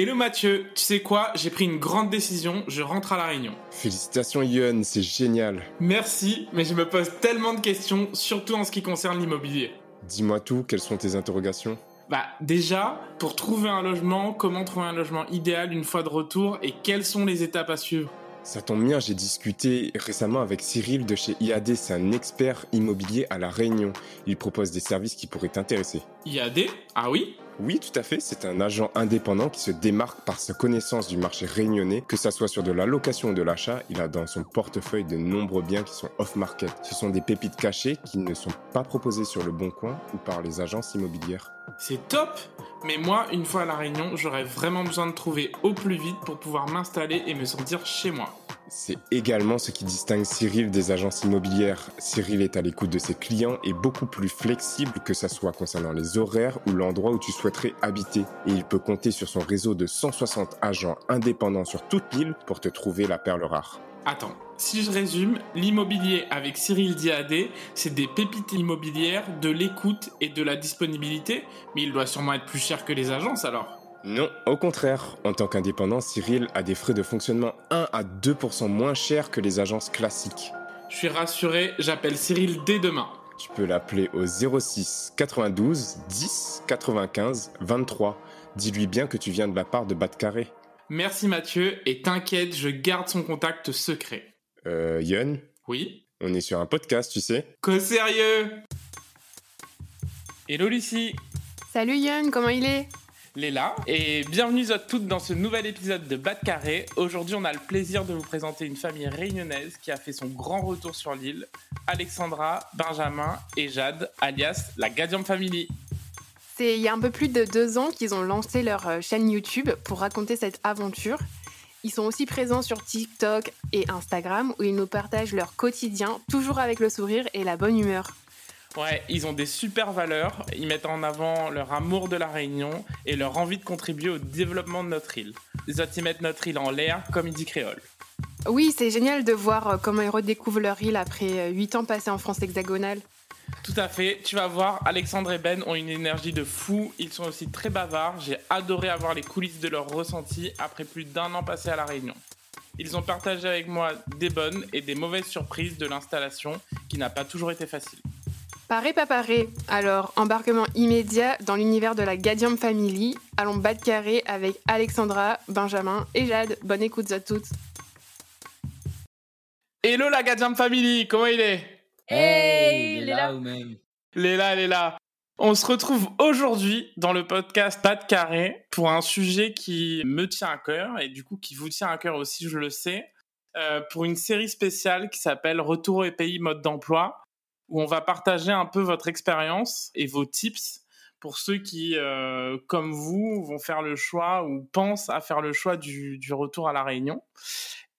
Hello Mathieu, tu sais quoi? J'ai pris une grande décision, je rentre à La Réunion. Félicitations Yon, c'est génial. Merci, mais je me pose tellement de questions, surtout en ce qui concerne l'immobilier. Dis-moi tout, quelles sont tes interrogations? Bah déjà, pour trouver un logement, comment trouver un logement idéal une fois de retour et quelles sont les étapes à suivre? Ça tombe bien, j'ai discuté récemment avec Cyril de chez IAD, c'est un expert immobilier à La Réunion. Il propose des services qui pourraient t'intéresser. IAD Ah oui? Oui, tout à fait, c'est un agent indépendant qui se démarque par sa connaissance du marché réunionnais, que ça soit sur de la location ou de l'achat, il a dans son portefeuille de nombreux biens qui sont off-market. Ce sont des pépites cachées qui ne sont pas proposées sur le bon coin ou par les agences immobilières. C'est top Mais moi, une fois à La Réunion, j'aurais vraiment besoin de trouver au plus vite pour pouvoir m'installer et me sentir chez moi. C'est également ce qui distingue Cyril des agences immobilières. Cyril est à l'écoute de ses clients et beaucoup plus flexible que ça soit concernant les horaires ou l'endroit où tu souhaiterais habiter. Et il peut compter sur son réseau de 160 agents indépendants sur toute l'île pour te trouver la perle rare. Attends, si je résume, l'immobilier avec Cyril Diadé, c'est des pépites immobilières, de l'écoute et de la disponibilité, mais il doit sûrement être plus cher que les agences alors. Non, au contraire. En tant qu'indépendant, Cyril a des frais de fonctionnement 1 à 2% moins chers que les agences classiques. Je suis rassuré, j'appelle Cyril dès demain. Tu peux l'appeler au 06 92 10 95 23. Dis-lui bien que tu viens de la part de de Carré. Merci Mathieu, et t'inquiète, je garde son contact secret. Euh, Yon, Oui? On est sur un podcast, tu sais. Qu'au sérieux? Hello Lucie Salut Yann, comment il est? Léla, et bienvenue à toutes dans ce nouvel épisode de Bas de Carré. Aujourd'hui, on a le plaisir de vous présenter une famille réunionnaise qui a fait son grand retour sur l'île, Alexandra, Benjamin et Jade, alias la Gadium Family. C'est il y a un peu plus de deux ans qu'ils ont lancé leur euh, chaîne YouTube pour raconter cette aventure. Ils sont aussi présents sur TikTok et Instagram où ils nous partagent leur quotidien, toujours avec le sourire et la bonne humeur. Ouais, ils ont des super valeurs, ils mettent en avant leur amour de la Réunion et leur envie de contribuer au développement de notre île. Ils autres, ils mettent notre île en l'air, comme il dit créole. Oui, c'est génial de voir euh, comment ils redécouvrent leur île après euh, huit ans passés en France hexagonale. Tout à fait, tu vas voir, Alexandre et Ben ont une énergie de fou, ils sont aussi très bavards, j'ai adoré avoir les coulisses de leur ressenti après plus d'un an passé à La Réunion. Ils ont partagé avec moi des bonnes et des mauvaises surprises de l'installation qui n'a pas toujours été facile. Paré pas paré, alors embarquement immédiat dans l'univers de la Gadium Family. Allons bas de carré avec Alexandra, Benjamin et Jade. Bonne écoute à toutes. Hello la Gadiam Family, comment il est? Hey, il est là ou même Léla, elle est là. On se retrouve aujourd'hui dans le podcast Pas de carré pour un sujet qui me tient à cœur et du coup qui vous tient à cœur aussi, je le sais, euh, pour une série spéciale qui s'appelle Retour au pays mode d'emploi où on va partager un peu votre expérience et vos tips pour ceux qui, euh, comme vous, vont faire le choix ou pensent à faire le choix du, du retour à la Réunion.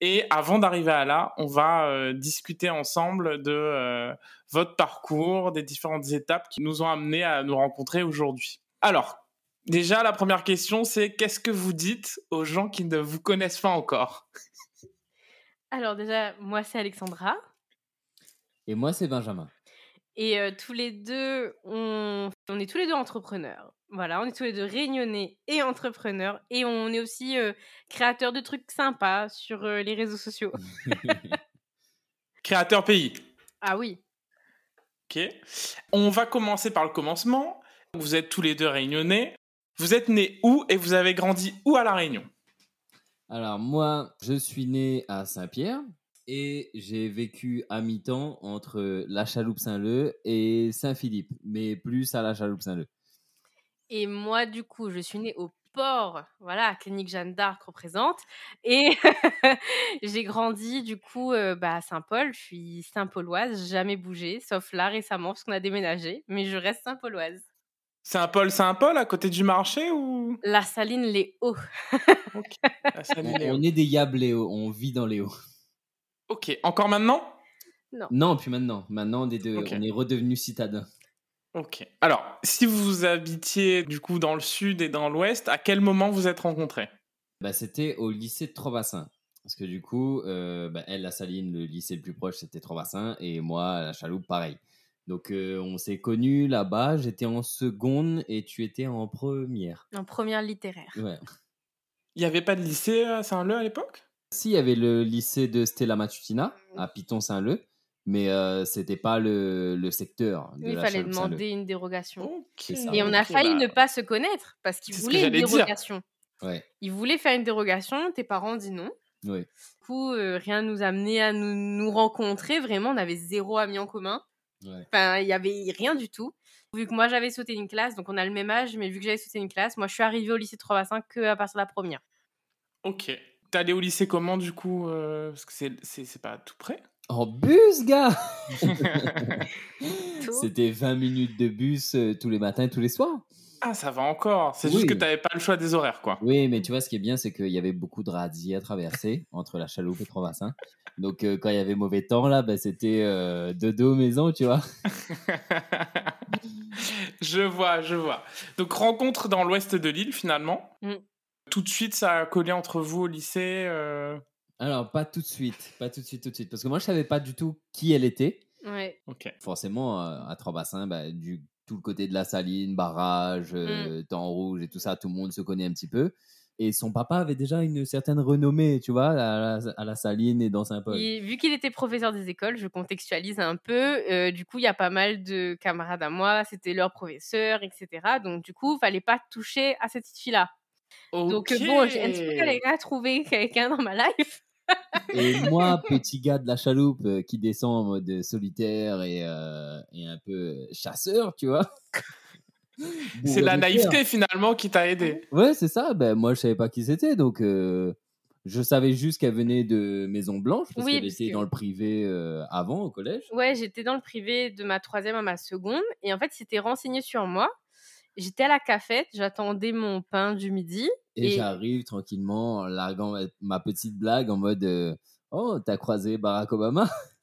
Et avant d'arriver à là, on va euh, discuter ensemble de euh, votre parcours, des différentes étapes qui nous ont amenés à nous rencontrer aujourd'hui. Alors, déjà, la première question, c'est qu'est-ce que vous dites aux gens qui ne vous connaissent pas encore? Alors déjà, moi c'est Alexandra. Et moi, c'est Benjamin. Et euh, tous les deux, on... on est tous les deux entrepreneurs. Voilà, on est tous les deux réunionnais et entrepreneurs. Et on est aussi euh, créateurs de trucs sympas sur euh, les réseaux sociaux. Créateur pays. Ah oui. Ok. On va commencer par le commencement. Vous êtes tous les deux réunionnais. Vous êtes nés où et vous avez grandi où à La Réunion? Alors, moi, je suis né à Saint-Pierre et j'ai vécu à mi-temps entre la Chaloupe Saint-Leu et Saint-Philippe, mais plus à la Chaloupe Saint-Leu. Et moi, du coup, je suis née au port, voilà, clinique Jeanne d'Arc représente. Et j'ai grandi, du coup, euh, bah, à Saint-Paul. Je suis Saint-Pauloise, jamais bougé, sauf là récemment, parce qu'on a déménagé. Mais je reste Saint-Pauloise. Saint-Paul, Saint-Paul, à côté du marché ou? La Saline, les hauts. Ok. La Saline, On, est des Yab Léo, on vit dans Léo. Ok. Encore maintenant? Non, puis maintenant, maintenant on est, de- on est redevenus citadins. Ok. Alors, si vous habitiez du coup dans le sud et dans l'ouest, à quel moment vous êtes rencontrés? Bah, c'était au lycée de Trobassin. Parce que du coup, euh, bah, elle, la Saline, le lycée le plus proche, c'était Trobassin. Et moi, la Chaloupe, pareil. Donc, euh, on s'est connus là-bas. J'étais en seconde et tu étais en première. En première littéraire. Ouais. Il n'y avait pas de lycée à Saint-Leu à l'époque? Si, il y avait le lycée de Stella Matutina à Piton-Saint-Leu. Mais euh, c'était pas le, le secteur de Il la fallait demander une dérogation. Ça. Et on a failli bah, ne pas se connaître parce qu'il C'est ce que voulait une dérogation. Ouais, Il voulait faire une dérogation, tes parents dit non. ouais. Du coup, euh, rien nous a amené à nous, nous rencontrer. Vraiment, on avait zéro ami en commun. ouais. Enfin, il y avait rien du tout. Vu que moi, j'avais sauté une classe, donc on a le même âge, mais vu que j'avais sauté une classe, moi, je suis arrivée au lycée 3 que à partir de la première. Ok. T'es allé au lycée comment du coup euh, Parce que c'est- c'est c'est pas tout près? En bus, gars. C'était 20 minutes de bus euh, tous les matins et tous les soirs. ah, ça va encore. C'est Oui. juste que t'avais pas le choix des horaires, quoi. Oui, mais tu vois, ce qui est bien, c'est qu'il y avait beaucoup de radis à traverser entre la chaloupe et Trois-Bassins. Donc, euh, quand il y avait mauvais temps, là, ben, c'était euh, de dos maison, tu vois. je vois, je vois. Donc rencontre dans l'ouest de l'île finalement. Mm. Tout de suite, ça a collé entre vous au lycée. Alors, pas tout de suite, pas tout de suite, tout de suite. Parce que moi, je savais pas du tout qui elle était. Ouais. Ok. Forcément, euh, à Trois-Bassins, ben, du tout le côté de la saline, barrage, euh, temps rouge et tout ça, tout le monde se connaît un petit peu. Et son papa avait déjà une certaine renommée, tu vois, à la, à la saline et dans Saint-Paul. Il- vu qu'il était professeur des écoles, je contextualise un peu. euh, du coup, il y a pas mal de camarades à moi, c'était leur professeur, etc. Donc, du coup, fallait pas toucher à cette fille-là. Donc, bon, j'ai un petit peu galéré à trouver quelqu'un dans ma life. Et moi, petit gars de la chaloupe euh, qui descend en mode solitaire et, euh, et un peu chasseur, tu vois. C'est la naïveté finalement qui t'a aidé. Ouais, c'est ça. Ben, moi, je savais pas qui c'était. Donc, euh, je savais juste qu'elle venait de Maison Blanche parce Oui, qu'elle parce était que- dans le privé euh, avant, au collège. Ouais, j'étais dans le privé de ma troisième à ma seconde. Et en fait, il s'était renseigné sur moi. J'étais à la cafette, j'attendais mon pain du midi. Et, Et- j'arrive tranquillement en larguant ma, ma petite blague en mode euh, Oh, t'as croisé Barack Obama?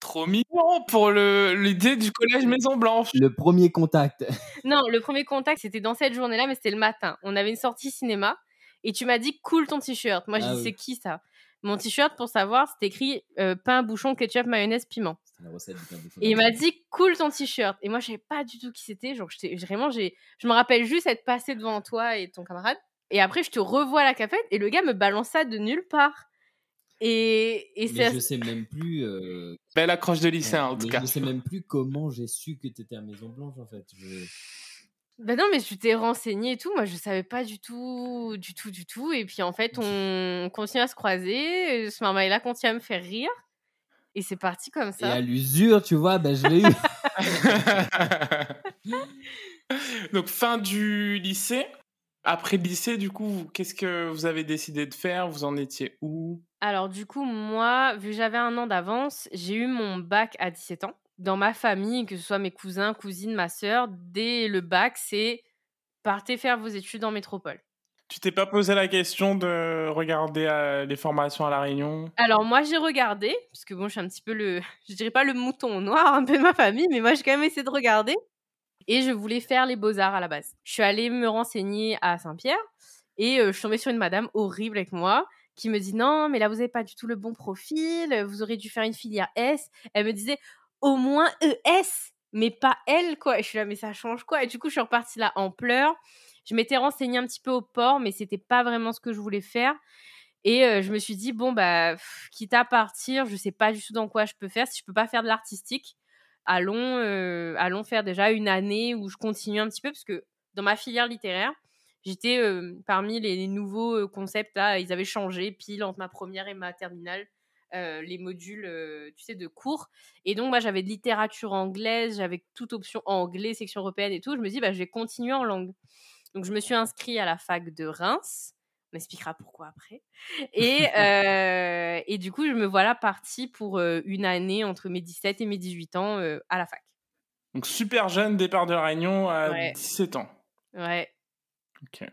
Trop mignon pour l'idée du collège Maison Blanche. Le premier contact. Non, le premier contact, c'était dans cette journée-là, mais c'était le matin. On avait une sortie cinéma et tu m'as dit cool ton t-shirt. Moi, je Ah dis oui. c'est qui ça? Mon t-shirt, pour savoir, c'était écrit euh, pain, bouchon, ketchup, mayonnaise, piment. La recette du pain bouchon. Et il m'a dit cool ton t-shirt. Et moi, je savais pas du tout qui c'était. Genre, j'étais- vraiment, j'ai, je me rappelle juste être passé devant toi et ton camarade. Et après, je te revois à la cafette et le gars me balance ça de nulle part. Et, et Mais c'est je sais même plus. euh, Belle accroche de lycéen en mais tout cas. Je sais même plus comment j'ai su que t'étais à Maison Blanche en fait. Je- Ben non, mais tu t'es renseigné et tout. Moi, je savais pas du tout, du tout, du tout. Et puis, en fait, on continue à se croiser. Ce marmaille-là continue à me faire rire. Et c'est parti comme Et ça. à l'usure, tu vois, ben je l'ai eu. Donc fin du lycée. Après le lycée, du coup, qu'est-ce que vous avez décidé de faire? Vous en étiez où? Alors, du coup, moi, vu que j'avais un an d'avance, j'ai eu mon bac à 17 ans. Dans ma famille, que ce soit mes cousins, cousines, ma sœur, dès le bac, c'est partez faire vos études en métropole. Tu t'es pas posé la question de regarder euh, les formations à La Réunion? Alors moi j'ai regardé, parce que bon je suis un petit peu le, je dirais pas le mouton noir un peu de ma famille, mais moi j'ai quand même essayé de regarder. Et je voulais faire les beaux-arts à la base. Je suis allée me renseigner à Saint-Pierre et euh, je suis tombée sur une madame horrible avec moi qui me dit non mais là vous avez pas du tout le bon profil, vous aurez dû faire une filière S. Elle me disait au moins ES, mais pas elle quoi. Je suis là mais ça change quoi? Et du coup je suis repartie là en pleurs. Je m'étais renseignée un petit peu au port, mais c'était pas vraiment ce que je voulais faire. Et euh, je me suis dit, bon, bah, quitte à partir, je sais pas du tout dans quoi je peux faire. Si je peux pas faire de l'artistique, allons, euh, allons faire déjà une année où je continue un petit peu, parce que dans ma filière littéraire, j'étais euh, parmi les, nouveaux concepts, là, ils avaient changé pile entre ma première et ma terminale. Euh, les modules, euh, tu sais, de cours. Et donc, moi, j'avais de littérature anglaise, j'avais toute option anglais, section européenne et tout. Je me dis, bah, je vais continuer en langue. Donc, je me suis inscrite à la fac de Reims. On expliquera pourquoi après. Et, euh, et du coup, je me voilà partie pour euh, une année entre mes 17 et mes 18 ans euh, à la fac. Donc super jeune, départ de Réunion à Ouais. 17 ans. Ouais. Ok.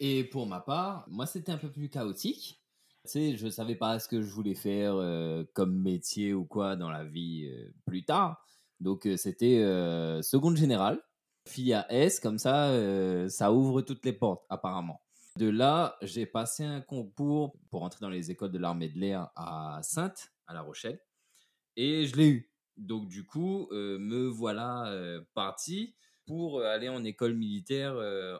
Et pour ma part, moi, c'était un peu plus chaotique. Tu sais, je savais pas ce que je voulais faire euh, comme métier ou quoi dans la vie euh, plus tard. Donc, euh, c'était seconde générale, fille à S, comme ça, ça ouvre toutes les portes, apparemment. De là, j'ai passé un concours pour entrer dans les écoles de l'armée de l'air à Sainte, à La Rochelle, et je l'ai eu. Donc, du coup, me voilà parti pour aller en école militaire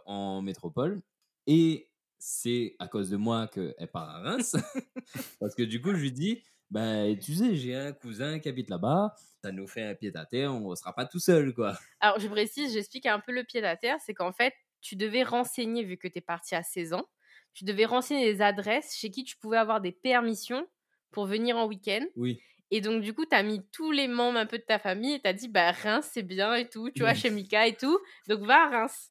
en métropole. Et c'est à cause de moi qu'elle part à Reims. Parce que du coup, je lui dis, bah, tu sais, j'ai un cousin qui habite là-bas, ça nous fait un pied à terre, on ne sera pas tout seul, quoi. Alors, je précise, j'explique un peu le pied à terre, c'est qu'en fait, tu devais renseigner, vu que tu es parti à 16 ans, tu devais renseigner les adresses chez qui tu pouvais avoir des permissions pour venir en week-end. Oui. Et donc, du coup, tu as mis tous les membres un peu de ta famille et tu as dit, bah, Reims, c'est bien et tout, tu vois, chez Mika et tout. Donc, va à Reims.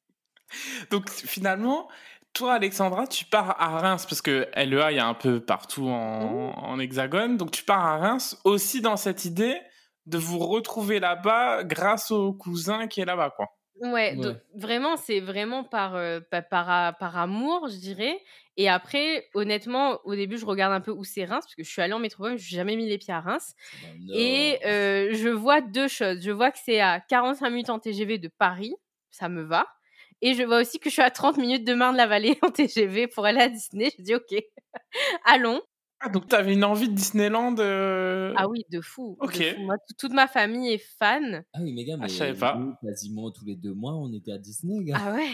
Donc finalement, toi, Alexandra, tu pars à Reims parce que LEA, il y a un peu partout en, en hexagone. Donc tu pars à Reims aussi dans cette idée de vous retrouver là-bas grâce au cousin qui est là-bas, quoi. Ouais, donc, vraiment, c'est vraiment par, euh, pa- par, par amour, je dirais. Et après, honnêtement, au début, je regarde un peu où c'est Reims, parce que je suis allée en métropole, je n'ai jamais mis les pieds à Reims. Et euh, je vois deux choses. Je vois que c'est à 45 minutes en TGV de Paris, ça me va. Et je vois aussi que je suis à 30 minutes de Marne-la-Vallée en TGV pour aller à Disney. Je dis, ok, allons. Ah, donc tu avais une envie de Disneyland euh, Ah oui, de fou. de Ok. fou. Moi, toute ma famille est fan. Ah oui, mais gars, Ah, mais je savais pas. nous, quasiment tous les deux mois, on était à Disney, gars. Ah ouais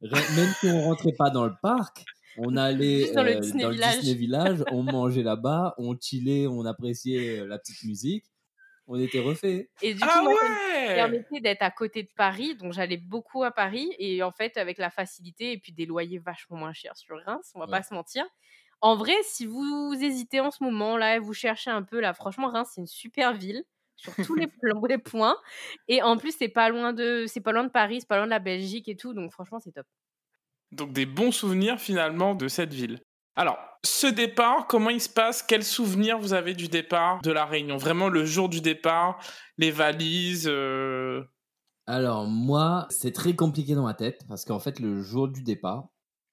Même si on rentrait pas dans le parc, on allait Juste dans le euh, Disney dans Village. Disney Village, on mangeait là-bas, on chillait, on appréciait euh, la petite musique. On était refait. Et du coup, Ah moi, ça me permettait d'être à côté de Paris. Donc, j'allais beaucoup à Paris. Et en fait, avec la facilité et puis des loyers vachement moins chers sur Reims, on va Ouais. pas se mentir. En vrai, si vous hésitez en ce moment, là, vous cherchez un peu, là, franchement, Reims, c'est une super ville sur tous les, les points. Et en plus, c'est pas loin de, c'est pas loin de Paris, c'est pas loin de la Belgique et tout. Donc, franchement, c'est top. Donc des bons souvenirs finalement de cette ville. Alors, ce départ, comment il se passe? Quels souvenirs vous avez du départ de la Réunion? Vraiment le jour du départ, les valises euh, Alors, moi, c'est très compliqué dans ma tête parce qu'en fait, le jour du départ,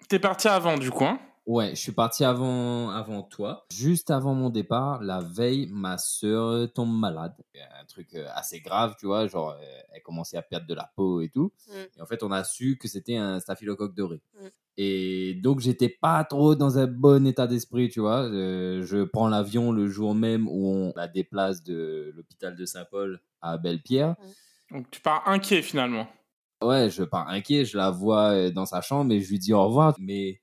T'es parti avant du coup, hein? Ouais, je suis parti avant, avant toi. Juste avant mon départ, la veille, ma sœur tombe malade. Un truc euh, assez grave, tu vois, genre, euh, elle commençait à perdre de la peau et tout. Mm. Et en fait, on a su que c'était un staphylocoque doré. Mm. Et donc, j'étais pas trop dans un bon état d'esprit, tu vois. Euh, je prends l'avion le jour même où on la déplace de l'hôpital de Saint-Paul à Belle-Pierre. Donc tu pars inquiet finalement. Ouais, je pars inquiet, je la vois dans sa chambre et je lui dis au revoir. Mais,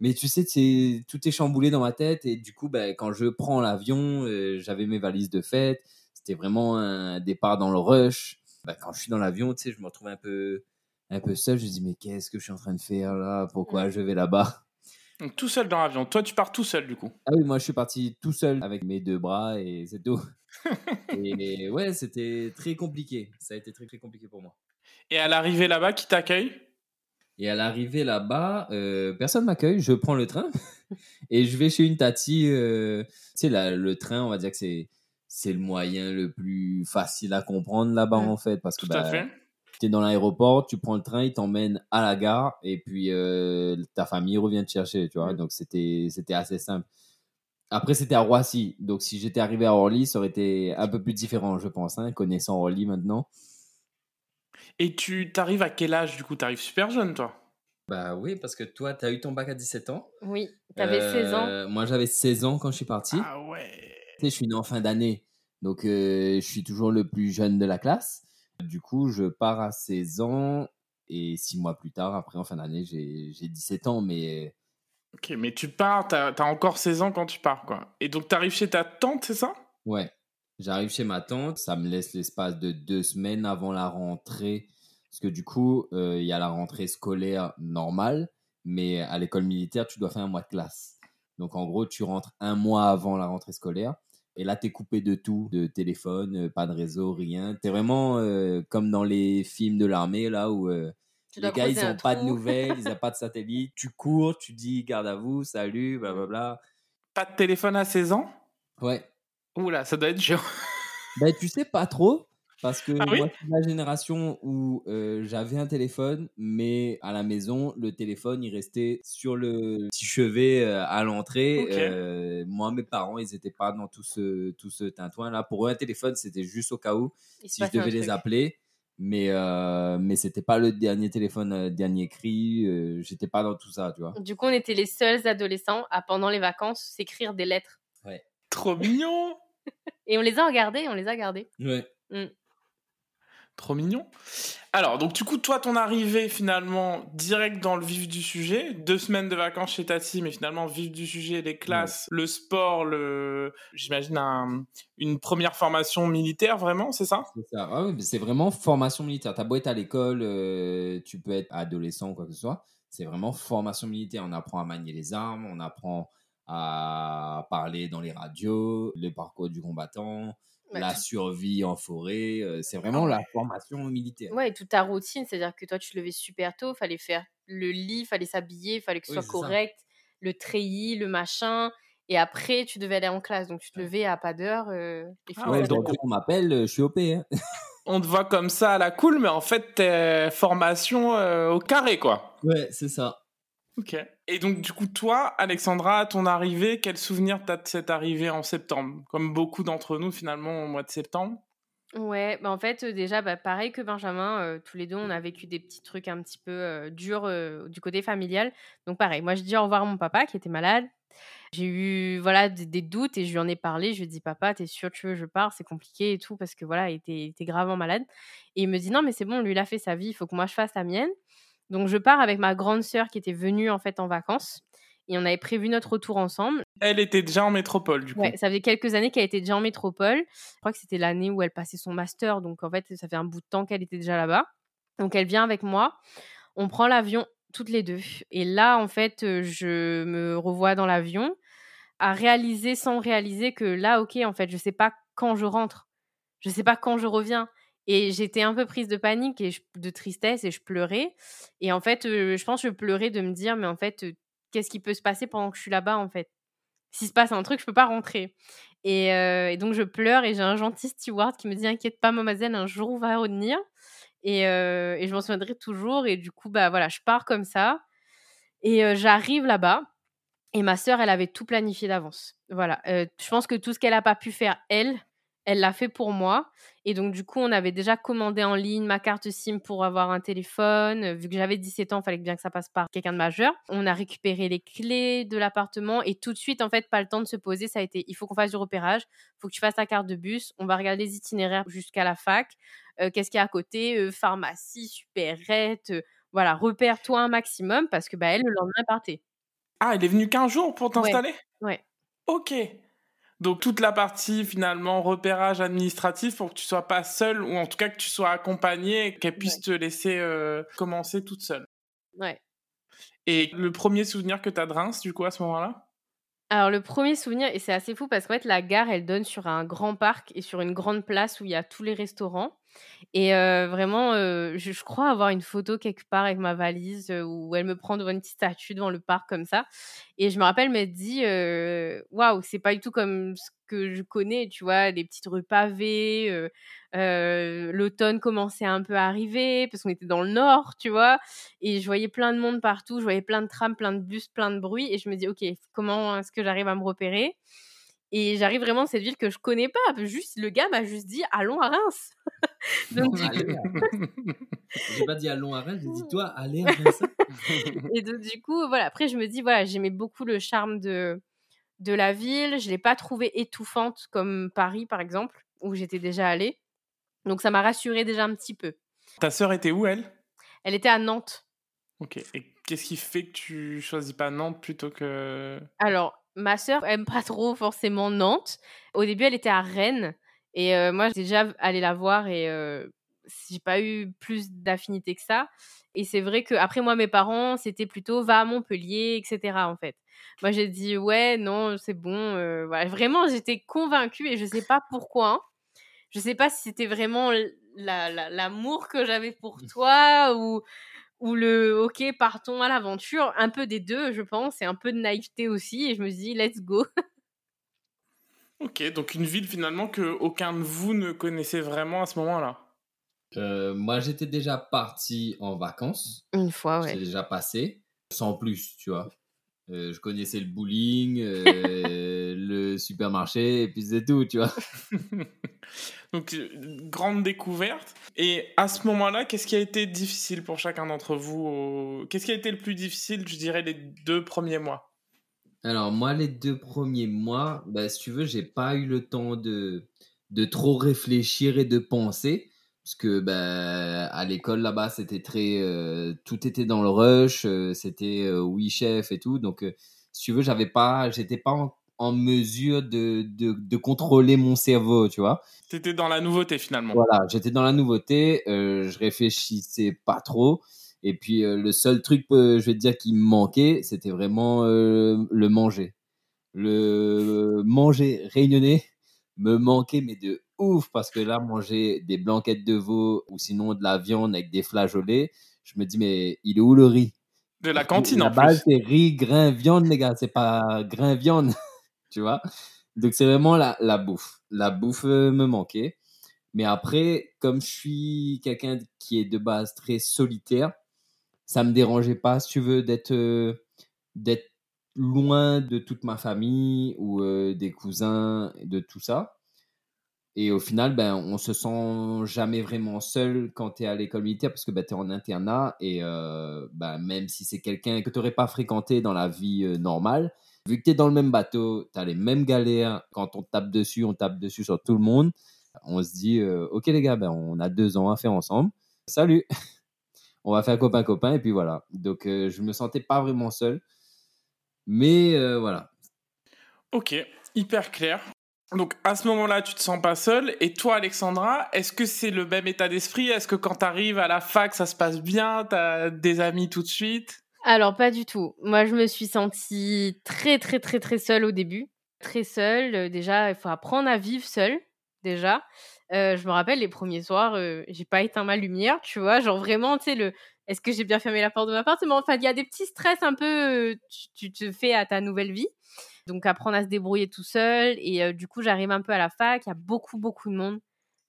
mais tu sais, c'est, tout est chamboulé dans ma tête. Et du coup, ben, quand je prends l'avion, euh, j'avais mes valises de fête. C'était vraiment un départ dans le rush. Ben, quand je suis dans l'avion, tu sais, je me retrouve un peu, un peu seul. Je me dis, mais qu'est-ce que je suis en train de faire là? Pourquoi je vais là-bas? Donc tout seul dans l'avion. Toi tu pars tout seul du coup. Ah oui, moi, je suis parti tout seul avec mes deux bras et c'est tout. et ouais, c'était très compliqué. Ça a été très, très compliqué pour moi. Et à l'arrivée là-bas, qui t'accueille? Et à l'arrivée là-bas, euh, personne m'accueille. Je prends le train et je vais chez une tati. euh, tu sais, le train, on va dire que c'est c'est le moyen le plus facile à comprendre là-bas Mm. en fait, parce que bah, tu es dans l'aéroport, tu prends le train, il t'emmène à la gare et puis euh, ta famille revient te chercher, tu vois. Mm. Donc c'était c'était assez simple. Après, c'était à Roissy. Donc, si j'étais arrivé à Orly, ça aurait été un peu plus différent, je pense, hein, connaissant Orly maintenant. Et tu t'arrives à quel âge du coup? T'arrives super jeune toi Bah oui, parce que toi, tu as eu ton bac à 17 ans. Oui, t'avais 16 ans. Euh, Moi, j'avais 16 ans quand je suis parti. Ah ouais. Tu sais, je suis né en fin d'année. Donc, euh, je suis toujours le plus jeune de la classe. Du coup, je pars à 16 ans. Et six mois plus tard, après, en fin d'année, j'ai j'ai 17 ans. Mais Ok, mais tu pars, t'as as encore 16 ans quand tu pars quoi. Et donc t'arrives chez ta tante, c'est ça? Ouais, j'arrive chez ma tante. Ça me laisse l'espace de deux semaines avant la rentrée. Parce que du coup, euh, il y a la rentrée scolaire normale. Mais à l'école militaire, tu dois faire un mois de classe. Donc, en gros, tu rentres un mois avant la rentrée scolaire. Et là, tu es coupé de tout, de téléphone, euh, pas de réseau, rien. Tu es vraiment euh, comme dans les films de l'armée, là où euh, les gars, ils n'ont pas de nouvelles, ils n'ont pas de satellite. Tu cours, tu dis garde à vous, salut, blablabla. Pas de téléphone à 16 ans? Ouais. Oula, ça doit être dur. Ben, tu sais pas trop, Parce que Ah oui? moi, de la génération où euh, j'avais un téléphone, mais à la maison, le téléphone, il restait sur le petit chevet euh, à l'entrée. Euh, moi, mes parents, ils n'étaient pas dans tout ce, tout ce tintouin-là. Pour eux, un téléphone, c'était juste au cas où, Il si je devais les appeler. Mais, euh, mais c'était pas le dernier téléphone, euh, dernier cri. euh, J'étais pas dans tout ça, tu vois. Du coup, on était les seuls adolescents à, pendant les vacances, s'écrire des lettres. Trop mignon Et on les a regardés, on les a gardés. Ouais. Trop mignon. Alors, donc, du coup, toi, ton arrivée, finalement, direct dans le vif du sujet. Deux semaines de vacances chez Tati, mais finalement, vif du sujet, les classes, le sport, le... j'imagine un- une première formation militaire, vraiment, c'est ça? C'est ça. Ah oui, c'est vraiment formation militaire. T'as beau être à l'école, euh, tu peux être adolescent ou quoi que ce soit. C'est vraiment formation militaire. On apprend à manier les armes, on apprend à parler dans les radios, le parcours du combattant, Ouais, la survie en forêt. euh, C'est vraiment la formation militaire. Ouais, et toute ta routine, c'est-à-dire que toi, tu te levais super tôt, fallait faire le lit, fallait s'habiller, fallait que ce Oui, soit ça. correct, le treillis, le machin. Et après, tu devais aller en classe. Donc, tu te levais à pas d'heure. euh, les Ah ouais, donc- on m'appelle, euh, je suis OP. Hein. On te voit comme ça à la cool, mais en fait, t'es formation euh, au carré, quoi. Ouais, c'est ça. Ok. Et donc, du coup, toi, Alexandra, à ton arrivée, quel souvenir t'as de cette arrivée en septembre? Comme beaucoup d'entre nous, finalement, au mois de septembre. Ouais, bah en fait, euh, déjà, bah, pareil que Benjamin, euh, tous les deux, on a vécu des petits trucs un petit peu euh, durs euh, du côté familial. Donc, pareil, moi, je dis au revoir à mon papa qui était malade. J'ai eu voilà des, des doutes et je lui en ai parlé. Je lui ai dit, papa, t'es sûr, tu veux, je pars, c'est compliqué et tout, parce que voilà, il était, il était gravement malade. Et il me dit, non, mais c'est bon, lui, il a fait sa vie, il faut que moi, je fasse la mienne. Donc, je pars avec ma grande sœur qui était venue en fait en vacances. Et on avait prévu notre retour ensemble. Elle était déjà en métropole, du coup. Ouais, ça faisait quelques années qu'elle était déjà en métropole. Je crois que c'était l'année où elle passait son master, donc en fait, ça fait un bout de temps qu'elle était déjà là-bas. Donc elle vient avec moi, on prend l'avion toutes les deux. Et là, en fait, euh, je me revois dans l'avion à réaliser sans réaliser que là, ok, en fait, je sais pas quand je rentre, je sais pas quand je reviens. Et j'étais un peu prise de panique et de tristesse et je pleurais. Et en fait, je pense que je pleurais de me dire, mais en fait, qu'est-ce qui peut se passer pendant que je suis là-bas, en fait? S'il se passe un truc, je peux pas rentrer. Et, donc, je pleure et j'ai un gentil steward qui me dit, inquiète pas, mademoiselle, un jour, on va revenir. Et, et je m'en souviendrai toujours. Et du coup, bah voilà, je pars comme ça. Et j'arrive là-bas. Et ma sœur, elle avait tout planifié d'avance. Voilà. Je pense que tout ce qu'elle n'a pas pu faire, elle, elle l'a fait pour moi. Et donc, du coup, on avait déjà commandé en ligne ma carte SIM pour avoir un téléphone. Euh, Vu que j'avais 17 ans, il fallait bien que ça passe par quelqu'un de majeur. On a récupéré les clés de l'appartement et tout de suite, en fait, pas le temps de se poser. Ça a été, il faut qu'on fasse du repérage. Il faut que tu fasses ta carte de bus. On va regarder les itinéraires jusqu'à la fac. Euh, Qu'est-ce qu'il y a à côté? Euh, Pharmacie, supérette. euh, voilà, repère-toi un maximum parce que bah, elle, le lendemain, partait. Ah, elle est venue 15 jours pour t'installer? Ouais. Ok. Donc toute la partie finalement repérage administratif pour que tu sois pas seule ou en tout cas que tu sois accompagnée et qu'elle puisse te laisser euh, commencer toute seule. Ouais. Et le premier souvenir que tu as de Reims du coup à ce moment-là? Alors le premier souvenir, et c'est assez fou parce qu'en fait la gare, elle donne sur un grand parc et sur une grande place où il y a tous les restaurants. Et vraiment, je, crois avoir une photo quelque part avec ma valise où elle me prend devant une petite statue devant le parc comme ça. Et je me rappelle m'être dit, waouh, c'est pas du tout comme ce que je connais, tu vois, des petites rues pavées. L'automne commençait un peu à arriver parce qu'on était dans le nord, tu vois. Et je voyais plein de monde partout, je voyais plein de trams, plein de bus, plein de bruit. Et je me dis, ok, comment est-ce que j'arrive à me repérer? Et j'arrive vraiment dans cette ville que je connais pas. Juste, le gars m'a juste dit, allons à Reims. Donc, du Allez, J'ai pas dit allons à Rennes, j'ai dit toi, allez à Reims. Et donc, du coup, voilà. Après, je me dis, voilà, j'aimais beaucoup le charme de, de la ville. Je l'ai pas trouvée étouffante comme Paris, par exemple, où j'étais déjà allée. Donc, ça m'a rassurée déjà un petit peu. Ta sœur était où elle? Elle était à Nantes. Ok. Et qu'est-ce qui fait que tu choisis pas Nantes plutôt que Alors, ma sœur aime pas trop forcément Nantes. Au début, elle était à Rennes. Et euh, moi, j'étais déjà allée la voir et euh, j'ai pas eu plus d'affinité que ça. Et c'est vrai que après moi, mes parents, c'était plutôt va à Montpellier, etc. En fait. Moi, j'ai dit ouais, non, c'est bon. euh, voilà. Vraiment, j'étais convaincue et je sais pas pourquoi. hein. Je sais pas si c'était vraiment l- la- la- l'amour que j'avais pour toi ou ou le ok partons à l'aventure un peu des deux je pense et un peu de naïveté aussi et je me dis let's go Ok, donc une ville finalement que aucun de vous ne connaissait vraiment à ce moment-là. Euh, moi, j'étais déjà parti en vacances. Une fois, J'étais ouais. déjà passé, sans plus, tu vois. Euh, je connaissais le bowling, euh, le supermarché, et puis c'est tout, tu vois. donc euh, grande découverte. Et à ce moment-là, qu'est-ce qui a été difficile pour chacun d'entre vous au- Qu'est-ce qui a été le plus difficile, je dirais, les deux premiers mois? Alors, moi, les deux premiers mois, bah, si tu veux, j'ai pas eu le temps de, de trop réfléchir et de penser. Parce que bah, à l'école là-bas, c'était très. euh, tout était dans le rush, euh, c'était euh, oui, chef et tout. Donc, si tu veux, j'avais pas, j'étais pas en, en mesure de, de, de contrôler mon cerveau, tu vois. T'étais dans la nouveauté finalement. Voilà, j'étais dans la nouveauté, je réfléchissais pas trop. Et puis euh, le seul truc, euh, je vais te dire, qui me manquait, c'était vraiment euh, le manger. Le manger réunionnais me manquait, mais de ouf, parce que là, manger des blanquettes de veau ou sinon de la viande avec des flageolets, je me dis, mais il est où le riz? De la cantine La en base, plus. c'est riz, grain, viande, les gars, c'est pas grain, viande, tu vois? Donc c'est vraiment la, la bouffe. La bouffe me manquait. Mais après, comme je suis quelqu'un qui est de base très solitaire, ça me dérangeait pas, si tu veux, d'être loin de toute ma famille ou des cousins, de tout ça. Et au final, ben, on se sent jamais vraiment seul quand tu es à l'école militaire parce que ben, tu es en internat et ben, même si c'est quelqu'un que tu n'aurais pas fréquenté dans la vie normale, vu que tu es dans le même bateau, tu as les mêmes galères. Quand on tape dessus, on tape dessus sur tout le monde. On se dit, ok les gars, ben, on a deux ans à faire ensemble. Salut On va faire copain-copain et puis voilà. Donc euh, je me sentais pas vraiment seul. Mais euh, voilà. Ok, hyper clair. Donc à ce moment-là, tu te sens pas seul. Et toi, Alexandra, est-ce que c'est le même état d'esprit? Est-ce que quand tu arrives à la fac, ça se passe bien? T'as des amis tout de suite? Alors, pas du tout. Moi, je me suis sentie très, très, très, très seule au début. Très seule. Euh, Déjà, il faut apprendre à vivre seule, déjà. Euh, je me rappelle, les premiers soirs, euh, j'ai pas éteint ma lumière, tu vois. Genre vraiment, tu sais, le... Est-ce que j'ai bien fermé la porte de ma porte Enfin, il y a des petits stress un peu, euh, tu, te fais à ta nouvelle vie. Donc, apprendre à se débrouiller tout seul. Et du coup, j'arrive un peu à la fac. Il y a beaucoup, beaucoup de monde.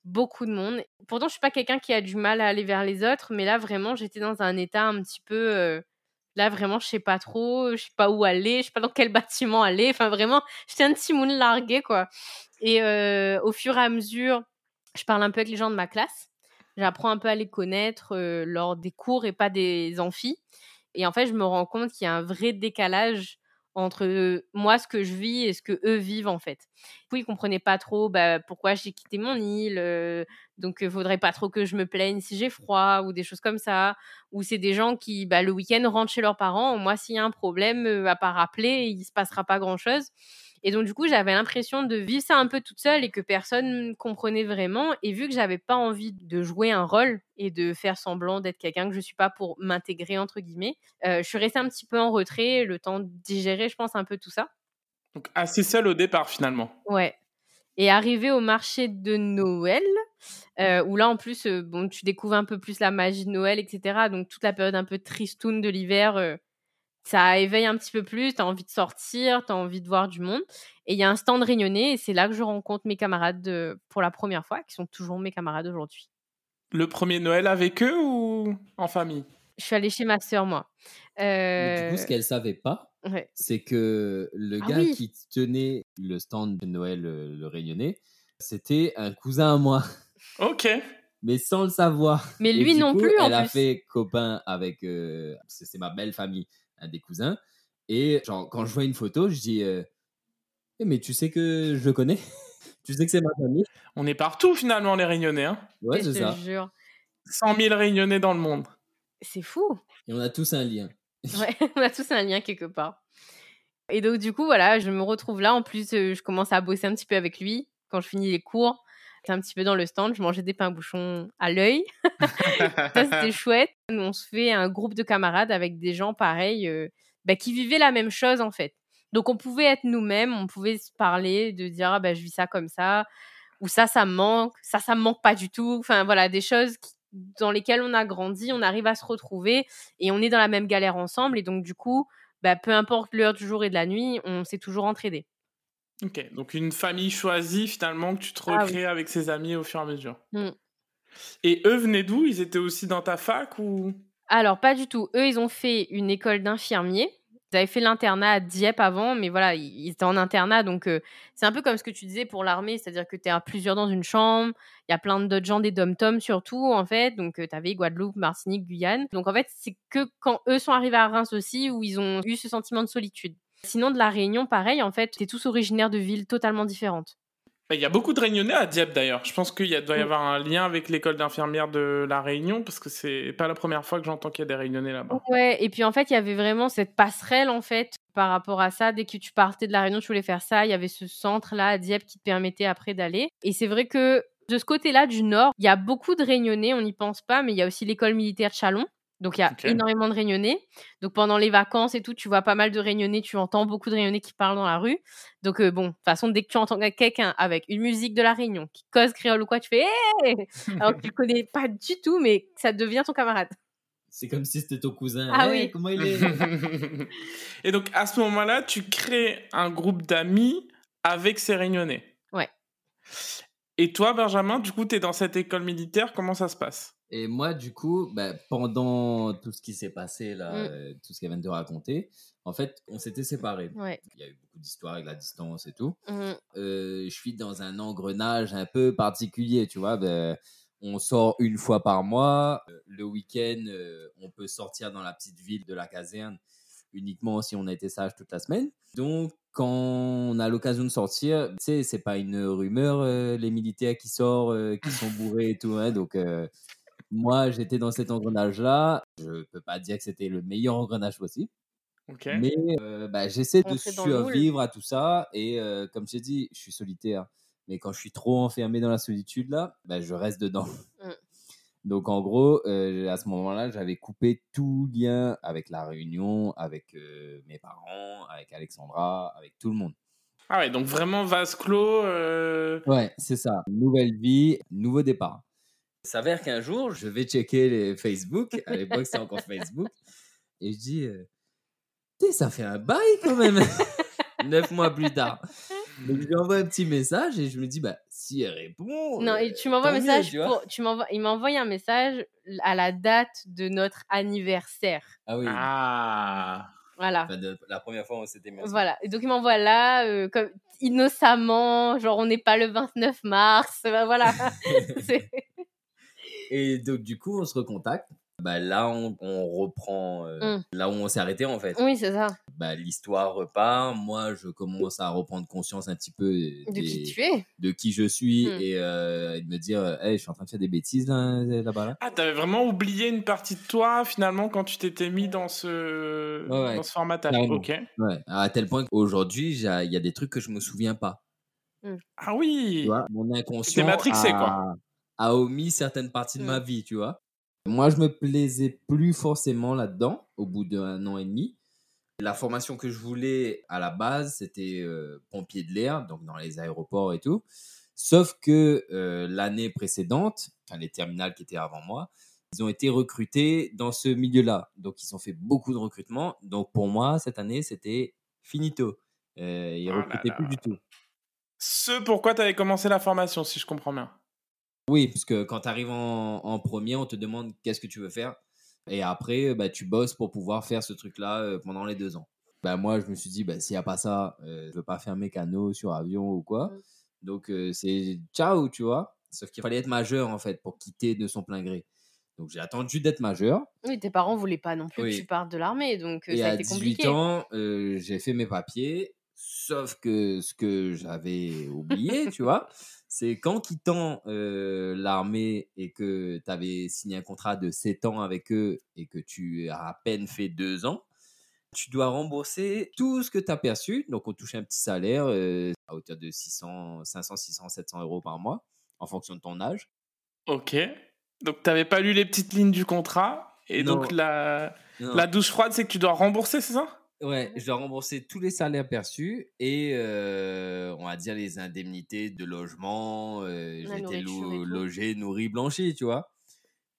Beaucoup de monde. Pourtant, je suis pas quelqu'un qui a du mal à aller vers les autres. Mais là, vraiment, j'étais dans un état un petit peu... Là, vraiment, je sais pas trop, je sais pas où aller, je sais pas dans quel bâtiment aller. Enfin, vraiment, j'étais un petit moon largué, quoi. Et euh, au fur et à mesure, je parle un peu avec les gens de ma classe. J'apprends un peu à les connaître euh, lors des cours et pas des amphis. Et en fait, je me rends compte qu'il y a un vrai décalage entre moi, ce que je vis et ce que eux vivent, en fait. Du coup, ils comprenaient pas trop bah, pourquoi j'ai quitté mon île. donc, il faudrait pas trop que je me plaigne si j'ai froid ou des choses comme ça ou c'est des gens qui, bah, le week-end, rentrent chez leurs parents. Moi, s'il y a un problème, euh, à part rappeler, il se passera pas grand-chose. Et donc, du coup, j'avais l'impression de vivre ça un peu toute seule et que personne ne comprenait vraiment. Et vu que j'avais pas envie de jouer un rôle et de faire semblant d'être quelqu'un que je suis pas pour m'intégrer, entre guillemets, euh, je suis restée un petit peu en retrait, le temps de digérer, je pense, un peu tout ça. Donc assez seul au départ finalement. Ouais. Et arrivé au marché de Noël, euh, où là en plus, euh, bon, tu découvres un peu plus la magie de Noël, etc. Donc toute la période un peu tristoun de l'hiver, euh, ça éveille un petit peu plus. T'as envie de sortir, t'as envie de voir du monde. Et il y a un stand réunionnais, et c'est là que je rencontre mes camarades de- pour la première fois, qui sont toujours mes camarades aujourd'hui. Le premier Noël avec eux ou en famille? Je suis allée chez ma sœur, moi. Mais du coup, ce Euh, qu'elle savait pas, ouais. c'est que le Ah gars oui. qui tenait le stand de Noël, euh, le Réunionnais, c'était un cousin à moi, Ok. mais sans le savoir. Mais Et lui du non coup, plus, en Elle a plus. fait copain avec. euh, c'est ma belle famille, un des cousins. Et genre, quand je vois une photo, je dis euh, Eh, Mais tu sais que je le connais Tu sais que c'est ma famille On est partout finalement les Réunionnais. Hein Ouais, c'est je ça. te jure. 100 000 Réunionnais dans le monde. C'est fou. Et on a tous un lien. Ouais, on a tous un lien quelque part. Et donc, du coup, voilà, je me retrouve là. En plus, euh, je commence à bosser un petit peu avec lui quand je finis les cours. J'étais un petit peu dans le stand, je mangeais des pains bouchons à l'œil. Ça, c'était chouette. Nous, on se fait un groupe de camarades avec des gens pareils euh, bah, qui vivaient la même chose, en fait. Donc, on pouvait être nous-mêmes, on pouvait se parler, de dire, ah, bah, je vis ça comme ça, ou ça, ça me manque, ça, ça me manque pas du tout. Enfin, voilà, des choses qui- dans lesquelles on a grandi, on arrive à se retrouver et on est dans la même galère ensemble. Et donc, du coup, bah, peu importe l'heure du jour et de la nuit, on s'est toujours entraidés. Ok, donc une famille choisie finalement que tu te Ah oui. recrées avec ses amis au fur et à mesure. Mm. Et eux venaient d'où? Ils étaient aussi dans ta fac ou? Alors, pas du tout. Eux, ils ont fait une école d'infirmiers. Ils avaient fait l'internat à Dieppe avant, mais voilà, ils étaient en internat. Donc, euh, c'est un peu comme ce que tu disais pour l'armée, c'est-à-dire que tu es à plusieurs dans une chambre. Il y a plein d'autres gens, des dom-toms surtout, en fait. Donc, tu avais Guadeloupe, Martinique, Guyane. Donc, en fait, c'est que quand eux sont arrivés à Reims aussi où ils ont eu ce sentiment de solitude. Sinon, de la Réunion, pareil, en fait, t'es tous originaires de villes totalement différentes. Il y a beaucoup de Réunionnais à Dieppe d'ailleurs. Je pense qu'il y a- doit y Mm. avoir un lien avec l'école d'infirmière de La Réunion parce que c'est pas la première fois que j'entends qu'il y a des Réunionnais là-bas. Ouais, et puis en fait, il y avait vraiment cette passerelle en fait par rapport à ça. Dès que tu partais de la Réunion, tu voulais faire ça, il y avait ce centre-là à Dieppe qui te permettait après d'aller. Et c'est vrai que de ce côté-là du Nord, il y a beaucoup de Réunionnais, on n'y pense pas, mais il y a aussi l'école militaire de Chalon. Donc il y a énormément de Réunionnais. Donc pendant les vacances et tout, tu vois pas mal de Réunionnais, tu entends beaucoup de Réunionnais qui parlent dans la rue. Donc euh, bon, de toute façon, dès que tu entends quelqu'un avec une musique de la Réunion qui cause créole ou quoi, tu fais Hé Alors que tu le connais pas du tout, mais ça devient ton camarade. C'est comme si c'était ton cousin. Ah Hey, oui. Comment il est? Et donc à ce moment-là, tu crées un groupe d'amis avec ces Réunionnais. Ouais. Et toi, Benjamin, du coup, tu es dans cette école militaire, comment ça se passe? Et moi, du coup, bah, pendant tout ce qui s'est passé, là, Mm. euh, tout ce qu'elle vient de raconter, en fait, on s'était séparés. Ouais. Il y a eu beaucoup d'histoires avec la distance et tout. Mm. Euh, je suis dans un engrenage un peu particulier, tu vois. ben, on sort une fois par mois. Euh, Le week-end, euh, on peut sortir dans la petite ville de la caserne uniquement si on a été sage toute la semaine. Donc, quand on a l'occasion de sortir, tu sais, c'est pas une rumeur, euh, les militaires qui sortent, euh, qui sont bourrés et tout. hein. donc, euh, moi, j'étais dans cet engrenage-là. Je peux pas dire que c'était le meilleur engrenage possible. Mais euh, bah, j'essaie de survivre à tout ça. Et euh, comme je t'ai dit, je suis solitaire. Mais quand je suis trop enfermé dans la solitude, là, bah, je reste dedans. Donc en gros, euh, à ce moment-là, j'avais coupé tout lien avec la réunion, avec euh, mes parents, avec Alexandra, avec tout le monde. Ah ouais, donc vraiment vase clos. euh, Ouais, c'est ça. Nouvelle vie, nouveau départ. Il s'avère qu'un jour, je vais checker les Facebook. À l'époque, c'était encore Facebook. Et je dis, ça fait un bail quand même. Neuf mois plus tard. Donc, je lui envoie un petit message et je me dis, bah, si elle répond. Non, euh, et tu m'envoies un mieux, message tu vois. pour, tu m'envoies, il m'a envoyé un message à la date de notre anniversaire. Ah oui. Ah. Voilà. Enfin, de- la première fois, on s'était mis. Voilà. Et donc il m'envoie là, euh, comme innocemment, genre on n'est pas le 29 mars. bah, voilà. Et donc, du coup, on se recontacte. Bah, là, on, on reprend euh, Mm. là où on s'est arrêté, en fait. oui, c'est ça. Bah, L'histoire repart. Moi, je commence à reprendre conscience un petit peu De qui tu es. de qui je suis Mm. et, euh, et de me dire, hey, je suis en train de faire des bêtises là, là-bas. Là. Ah, t'avais vraiment oublié une partie de toi finalement quand tu t'étais mis dans ce, Ouais, dans ce formatage. Ok. Ouais. À tel point qu'aujourd'hui, j'ai- il y a des trucs que je me souviens pas. Ah oui. Tu vois, mon inconscient matrixé, a, quoi. a omis certaines parties de Mm. ma vie, tu vois. Moi, je me plaisais plus forcément là-dedans au bout d'un an et demi. La formation que je voulais à la base, c'était euh, pompier de l'air, donc dans les aéroports et tout. Sauf que euh, l'année précédente, enfin les terminales qui étaient avant moi, ils ont été recrutés dans ce milieu-là. Donc ils ont fait beaucoup de recrutement. Donc pour moi, cette année, c'était finito. Euh, ils Oh là recrutaient là. plus du tout. Ce pourquoi t'avais commencé la formation, si je comprends bien. Oui, parce que quand tu arrives en, en premier, on te demande qu'est-ce que tu veux faire. Et après, bah, tu bosses pour pouvoir faire ce truc-là euh, pendant les deux ans. Bah, moi, je me suis dit, bah, s'il n'y a pas ça, euh, je veux pas faire mécano sur avion ou quoi. Mm. Donc, euh, c'est ciao, tu vois. Sauf qu'il fallait être majeur, en fait, pour quitter de son plein gré. Donc, j'ai attendu d'être majeur. Oui, tes parents voulaient pas non plus Oui. que tu partes de l'armée, donc euh, Et ça a à été 18 compliqué. ans, euh, j'ai fait mes papiers. Sauf que ce que j'avais oublié, tu vois, c'est qu'en quittant euh, l'armée et que tu avais signé un contrat de 7 ans avec eux et que tu as à peine fait 2 ans, tu dois rembourser tout ce que tu as perçu. Donc, on touche un petit salaire euh, à hauteur de 600, 500, 600, 700 euros par mois en fonction de ton âge. Ok. Donc t'avais pas lu les petites lignes du contrat. Et Non. donc la, Non. la douche froide, c'est que tu dois rembourser, c'est ça? Ouais, je dois rembourser tous les salaires perçus et euh, on va dire les indemnités de logement. euh, J'ai été lo- logé, nourri, blanchi, tu vois.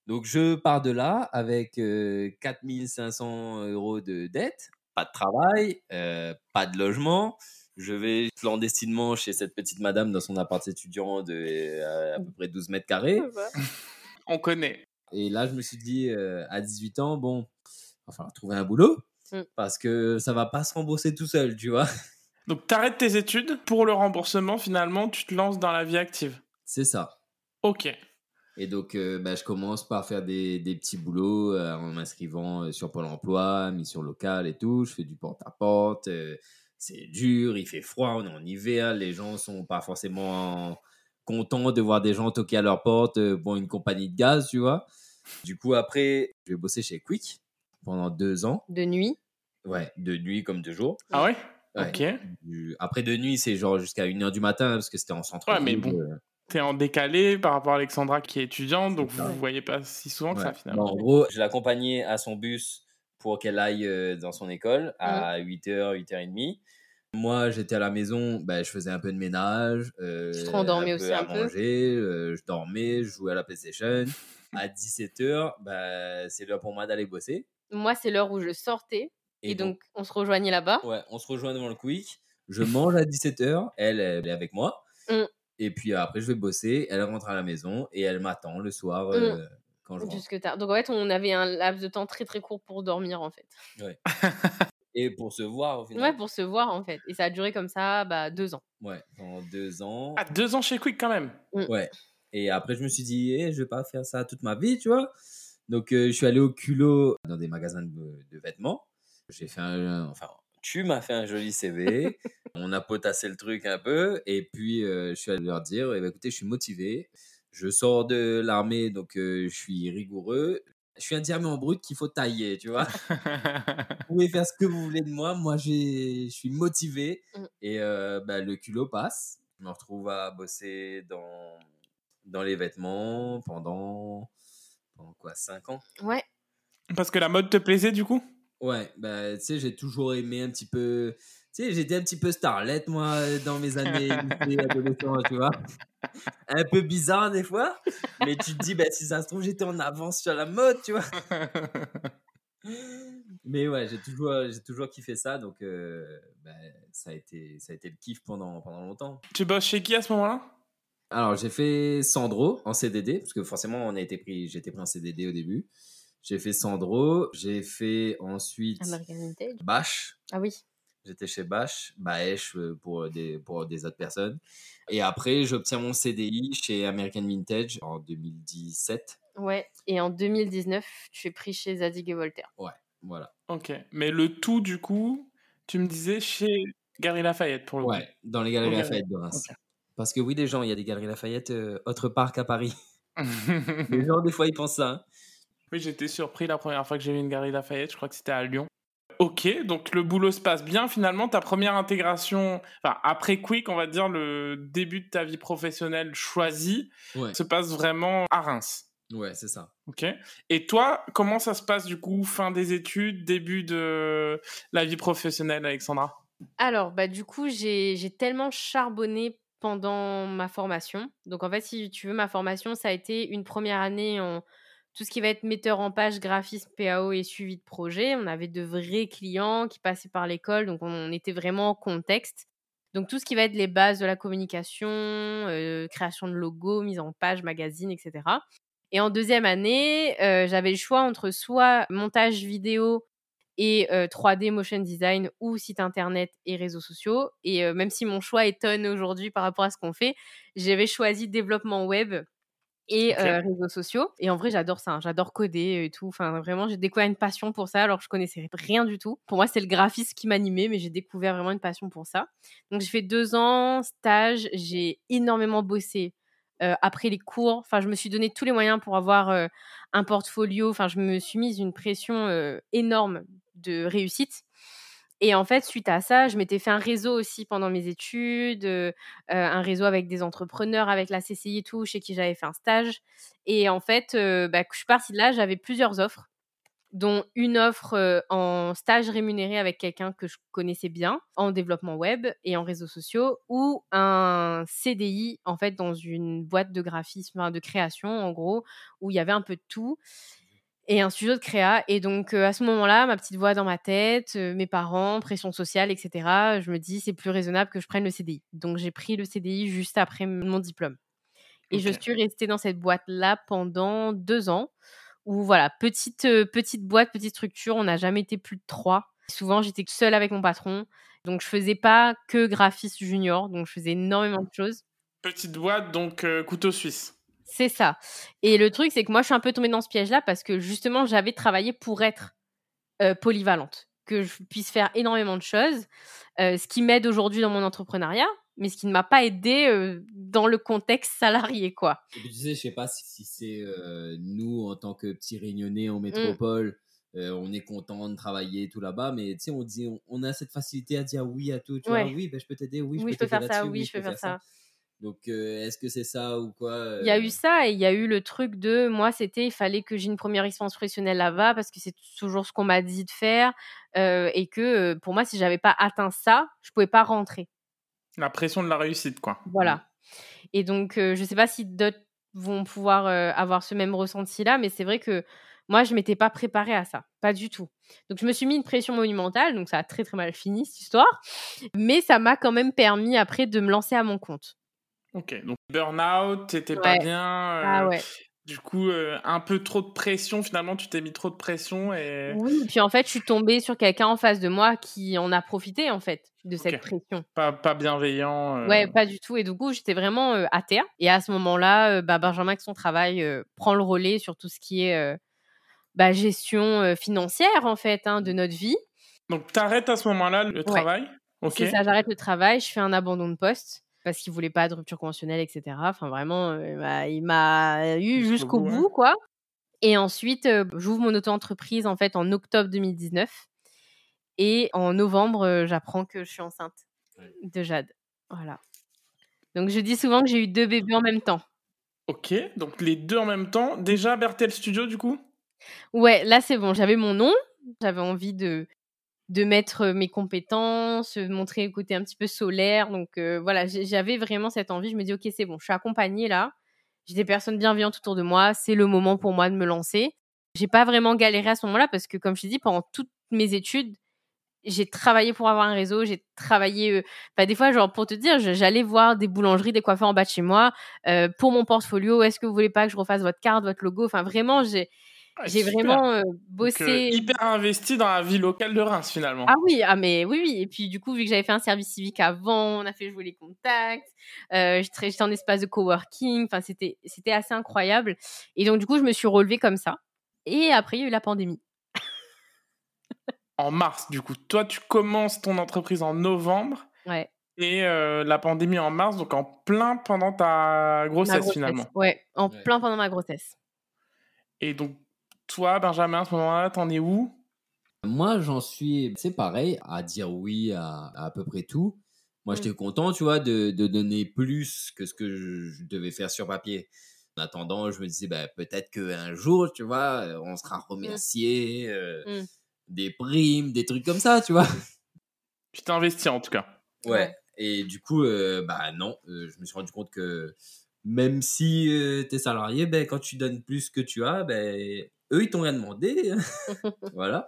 Donc je pars de là avec euh, 4500 euros de dette, pas de travail, euh, pas de logement. Je vais clandestinement chez cette petite madame dans son appart étudiant de euh, à peu près 12 mètres carrés. On connaît. Et là, je me suis dit, euh, à 18 ans, bon, il va falloir trouver un boulot Mm. parce que ça va pas se rembourser tout seul, tu vois. Donc, t'arrêtes tes études. Pour le remboursement, finalement, tu te lances dans la vie active. C'est ça. Ok. Et donc, euh, bah, je commence par faire des, des petits boulots euh, en m'inscrivant euh, sur Pôle emploi, mission locale et tout. Je fais du porte-à-porte. euh, c'est dur, il fait froid, on est en hiver. Les gens sont pas forcément contents de voir des gens toquer à leur porte pour une compagnie de gaz, tu vois. Du coup, après, je vais bosser chez Quick pendant deux ans. De nuit. Ouais, de nuit comme de jour. Ah ouais? Ouais. Ok. Du- Après de nuit, c'est genre jusqu'à 1h du matin parce que c'était en centre. Ouais, mais bon. T'es en décalé par rapport à Alexandra qui est étudiante, donc vous vous voyez pas si souvent que ça, finalement. Bon, en gros, je l'accompagnais à son bus pour qu'elle aille euh, dans son école à 8h, 8h30. Moi, j'étais à la maison, ben, je faisais un peu de ménage. euh, Tu te rendormais aussi à un peu? manger, euh, je dormais, je jouais à la PlayStation. À 17h, ben, c'est l'heure pour moi d'aller bosser. Moi, c'est l'heure où je sortais. Et, donc, on se rejoignait là-bas. Ouais, on se rejoint devant le quick. Je mange à 17h. Elle, elle est avec moi. Mm. Et puis après, je vais bosser. Elle rentre à la maison et elle m'attend le soir euh, quand je. Jusque tard. Donc, en fait, on avait un laps de temps très très court pour dormir, en fait. Et pour se voir au final. Ouais, pour se voir, en fait. Et ça a duré comme ça bah, deux ans. Ouais, pendant deux ans. Ah, deux ans chez Quick quand même. Ouais. Et après, je me suis dit, eh, je vais pas faire ça toute ma vie, tu vois. Donc, euh, je suis allé au culot dans des magasins de, de vêtements. J'ai fait un. Enfin, tu m'as fait un joli CV. On a potassé le truc un peu. Et puis, euh, je suis allé leur dire, eh ben, écoutez, je suis motivé. Je sors de l'armée, donc euh, je suis rigoureux. Je suis un diamant brut qu'il faut tailler, tu vois. vous pouvez faire ce que vous voulez de moi. Moi, je suis motivé. Mm. Et euh, bah, le culot passe. Je me retrouve à bosser dans, dans les vêtements pendant, pendant quoi, 5 ans? Ouais. Parce que la mode te plaisait du coup? Ouais, bah, tu sais, j'ai toujours aimé un petit peu. Tu sais, j'étais un petit peu starlet, moi, dans mes années lycée, adolescent, tu vois. Un peu bizarre des fois, mais tu te dis, bah, si ça se trouve, j'étais en avance sur la mode, tu vois. Mais ouais, j'ai toujours, j'ai toujours kiffé ça, donc euh, bah, ça, a été, ça a été le kiff pendant, pendant longtemps. Tu bosses chez qui à ce moment-là? Alors, j'ai fait Sandro en CDD, parce que forcément, on a été pris, j'ai été pris en CDD au début. J'ai fait Sandro, j'ai fait ensuite American Vintage. Bash. Ah oui. J'étais chez Bash, Baesh euh, pour des, pour des autres personnes. Et après, j'obtiens mon CDI chez American Vintage en 2017. Ouais. Et en 2019, je suis pris chez Zadig et Voltaire. Voilà. Ok. Mais le tout du coup, tu me disais chez Gary Lafayette pour le coup. Ouais, dans les Galeries. Lafayette de Reims. Parce que oui, des gens, il y a des Galeries Lafayette euh, autre part qu'à Paris. Les gens, des fois, ils pensent ça. hein. Oui, j'étais surpris la première fois que j'ai vu une Gary Lafayette, je crois que c'était à Lyon. Ok, donc le boulot se passe bien finalement. Ta première intégration, enfin après Quick, on va dire le début de ta vie professionnelle choisie, Ouais, se passe vraiment à Reims. ouais c'est ça. Ok. Et toi, comment ça se passe du coup, fin des études, début de la vie professionnelle, Alexandra? Alors, bah, du coup, j'ai j'ai tellement charbonné pendant ma formation. Donc, en fait, si tu veux, ma formation, ça a été une première année en tout ce qui va être metteur en page, graphisme, PAO et suivi de projet. On avait de vrais clients qui passaient par l'école, donc on était vraiment en contexte. Donc, tout ce qui va être les bases de la communication, euh, création de logos, mise en page, magazine, etc. Et en deuxième année, euh, j'avais le choix entre soit montage vidéo et euh, 3D motion design ou site internet et réseaux sociaux. Et euh, même si mon choix étonne aujourd'hui par rapport à ce qu'on fait, j'avais choisi développement web et euh, réseaux sociaux. Et en vrai, j'adore ça. hein. J'adore coder et tout. Enfin, vraiment, j'ai découvert une passion pour ça alors que je connaissais rien du tout. Pour moi, c'est le graphisme qui m'animait, mais j'ai découvert vraiment une passion pour ça. Donc, j'ai fait deux ans stage. J'ai énormément bossé. euh, après les cours, enfin, je me suis donné tous les moyens pour avoir euh, un portfolio. Enfin, je me suis mise une pression euh, énorme de réussite. Et en fait, suite à ça, je m'étais fait un réseau aussi pendant mes études, euh, euh, un réseau avec des entrepreneurs, avec la CCI et tout, chez qui j'avais fait un stage. Et en fait, euh, bah, je suis partie de là, j'avais plusieurs offres, dont une offre en stage rémunéré avec quelqu'un que je connaissais bien, en développement web et en réseaux sociaux, ou un CDI, en fait, dans une boîte de graphisme, de création, en gros, où il y avait un peu de tout. Et un studio de créa. Et donc, à ce moment-là, ma petite voix dans ma tête, mes parents, pression sociale, etc., je me dis, c'est plus raisonnable que je prenne le CDI. Donc, j'ai pris le CDI juste après mon diplôme. Et je suis restée dans cette boîte-là pendant deux ans, où voilà, petite, petite boîte, petite structure, on n'a jamais été plus de trois. Souvent, j'étais seule avec mon patron. Donc, je faisais pas que graphiste junior, donc je faisais énormément de choses. Petite boîte, donc couteau suisse. C'est ça. Et le truc, c'est que moi, je suis un peu tombée dans ce piège-là parce que justement, j'avais travaillé pour être polyvalente, que je puisse faire énormément de choses, ce qui m'aide aujourd'hui dans mon entrepreneuriat, mais ce qui ne m'a pas aidé dans le contexte salarié, quoi. Et puis, tu sais, je sais pas si, c'est nous, en tant que petits réunionnais en mmh. métropole, on est content de travailler tout là-bas, mais tu sais, on dit, on, a cette facilité à dire oui à tout. Tu vois, oui, ben, je peux t'aider, oui, je peux, faire ça, oui, je peux faire ça. Donc, euh, est-ce que c'est ça ou quoi Il y a eu euh? ça et il y a eu le truc de moi, c'était il fallait que j'ai une première expérience professionnelle là-bas parce que c'est toujours ce qu'on m'a dit de faire euh, et que pour moi, si j'avais pas atteint ça, je pouvais pas rentrer. La pression de la réussite, quoi. Voilà. Et donc, je sais pas si d'autres vont pouvoir avoir ce même ressenti-là, mais c'est vrai que moi, je m'étais pas préparée à ça, pas du tout. Donc, je me suis mis une pression monumentale, donc ça a très très mal fini cette histoire, mais ça m'a quand même permis après de me lancer à mon compte. Ok, donc burn-out, t'étais pas bien. ah euh, ouais. Du coup, euh, un peu trop de pression, finalement, tu t'es mis trop de pression et... Oui, puis en fait, je suis tombée sur quelqu'un en face de moi qui en a profité, en fait, de cette pression. Pas, pas bienveillant. Euh. Ouais, pas du tout. Et du coup, j'étais vraiment à terre. Et à ce moment-là, bah, Benjamin, avec son travail, prend le relais sur tout ce qui est bah, gestion financière, en fait, hein, de notre vie. Donc, t'arrêtes à ce moment-là le travail? Ok. C'est ça, j'arrête le travail, je fais un abandon de poste parce qu'il voulait pas de rupture conventionnelle, etc. Enfin, vraiment, euh, il m'a eu jusqu'au bout, quoi. Et ensuite, euh, j'ouvre mon auto-entreprise en fait en octobre 2019. Et en novembre, euh, j'apprends que je suis enceinte de Jade. Voilà. Donc je dis souvent que j'ai eu deux bébés en même temps. Ok, donc les deux en même temps. Déjà Bertel Studio du coup? Ouais, là c'est bon, j'avais mon nom, j'avais envie de, de mettre mes compétences, montrer un côté un petit peu solaire. Donc voilà, j'avais vraiment cette envie. Je me dis, ok, c'est bon, je suis accompagnée là. J'ai des personnes bienveillantes autour de moi. C'est le moment pour moi de me lancer. J'ai pas vraiment galéré à ce moment-là parce que, comme je te dis, pendant toutes mes études, j'ai travaillé pour avoir un réseau. J'ai travaillé, bah, des fois, genre pour te dire, j'allais voir des boulangeries, des coiffeurs en bas de chez moi pour mon portfolio. Est-ce que vous voulez pas que je refasse votre carte, votre logo? Enfin, vraiment, j'ai ah, j'ai vraiment bossé. hyper investi dans la vie locale de Reims finalement. Ah oui, ah mais oui, oui. Et puis du coup, vu que j'avais fait un service civique avant, on a fait jouer les contacts. J'étais en espace de coworking. Enfin, c'était c'était assez incroyable. Et donc du coup, je me suis relevée comme ça. Et après, il y a eu la pandémie. en mars, du coup, toi, tu commences ton entreprise en novembre. Ouais. Et la pandémie en mars, donc en plein pendant ta grossesse, finalement. Ouais, en plein pendant ma grossesse. Et donc, toi, Benjamin, à ce moment-là, t'en es où? Moi, j'en suis, c'est pareil, à dire oui à à, peu près tout. Moi, mmh. j'étais content, tu vois, de, de, donner plus que ce que je, devais faire sur papier. En attendant, je me disais, bah, peut-être qu'un jour, tu vois, on sera mmh. remercié, euh, mmh. des primes, des trucs comme ça, tu vois. Tu t'es investi en tout cas. Ouais. Et du coup, euh, bah non, euh, je me suis rendu compte que même si tu es salarié, ben, quand tu donnes plus que tu as, ben, eux, ils t'ont rien demandé. voilà.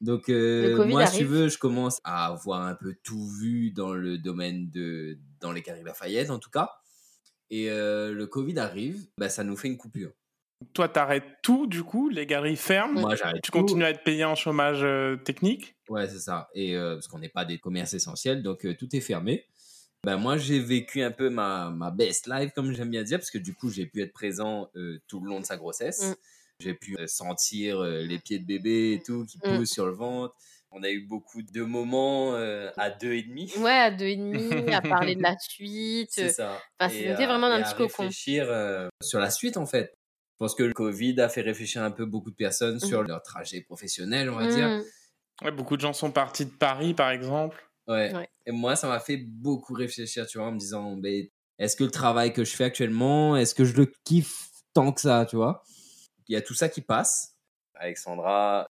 Donc, euh, moi, si tu veux, je commence à avoir un peu tout vu dans le domaine de. dans les Galeries Lafayette, en tout cas. Et euh, le Covid arrive, bah, ça nous fait une coupure. Toi, t'arrêtes tout, du coup, les galeries ferment. Moi, j'arrête. Tu continues à être payé en chômage euh, technique. Ouais, c'est ça. Et parce qu'on n'est pas des commerces essentiels, donc tout est fermé. Ben, moi, j'ai vécu un peu ma, ma best life, comme j'aime bien dire, parce que du coup, j'ai pu être présent tout le long de sa grossesse. Mmh. J'ai pu euh, sentir euh, les pieds de bébé et tout qui mmh. poussent sur le ventre. On a eu beaucoup de moments euh, à deux et demi. Ouais, à deux et demi, à parler de la suite. C'est ça. Enfin, c'était vraiment un petit cocon. réfléchir sur la suite, en fait. Je pense que le Covid a fait réfléchir un peu beaucoup de personnes mmh. sur leur trajet professionnel, on va dire. Mmh. Ouais, beaucoup de gens sont partis de Paris, par exemple. Ouais. Et moi, ça m'a fait beaucoup réfléchir, tu vois, en me disant, est-ce que le travail que je fais actuellement, est-ce que je le kiffe tant que ça, tu vois? Il y a tout ça qui passe. Alexandra,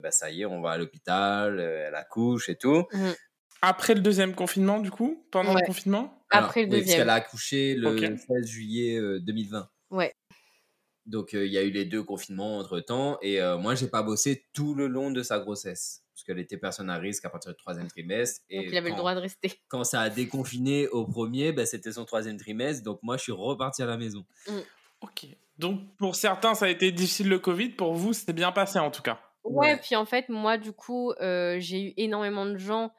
bah ça y est, on va à l'hôpital, euh, elle accouche et tout. Mmh. Après le deuxième confinement, du coup Pendant le confinement? Après le deuxième. parce qu'elle a accouché le 16 juillet 2020. Euh, ouais. Donc, euh, il y a eu les deux confinements entre-temps. Et euh, moi, j'ai pas bossé tout le long de sa grossesse. Parce qu'elle était personne à risque à partir du troisième trimestre. Et Donc il avait quand, le droit de rester. quand ça a déconfiné au premier, ben, c'était son troisième trimestre. Donc, moi, je suis reparti à la maison. Ok. Donc pour certains, ça a été difficile le Covid. Pour vous, c'était bien passé en tout cas. Ouais, Ouais. puis en fait, moi, du coup, euh, j'ai eu énormément de gens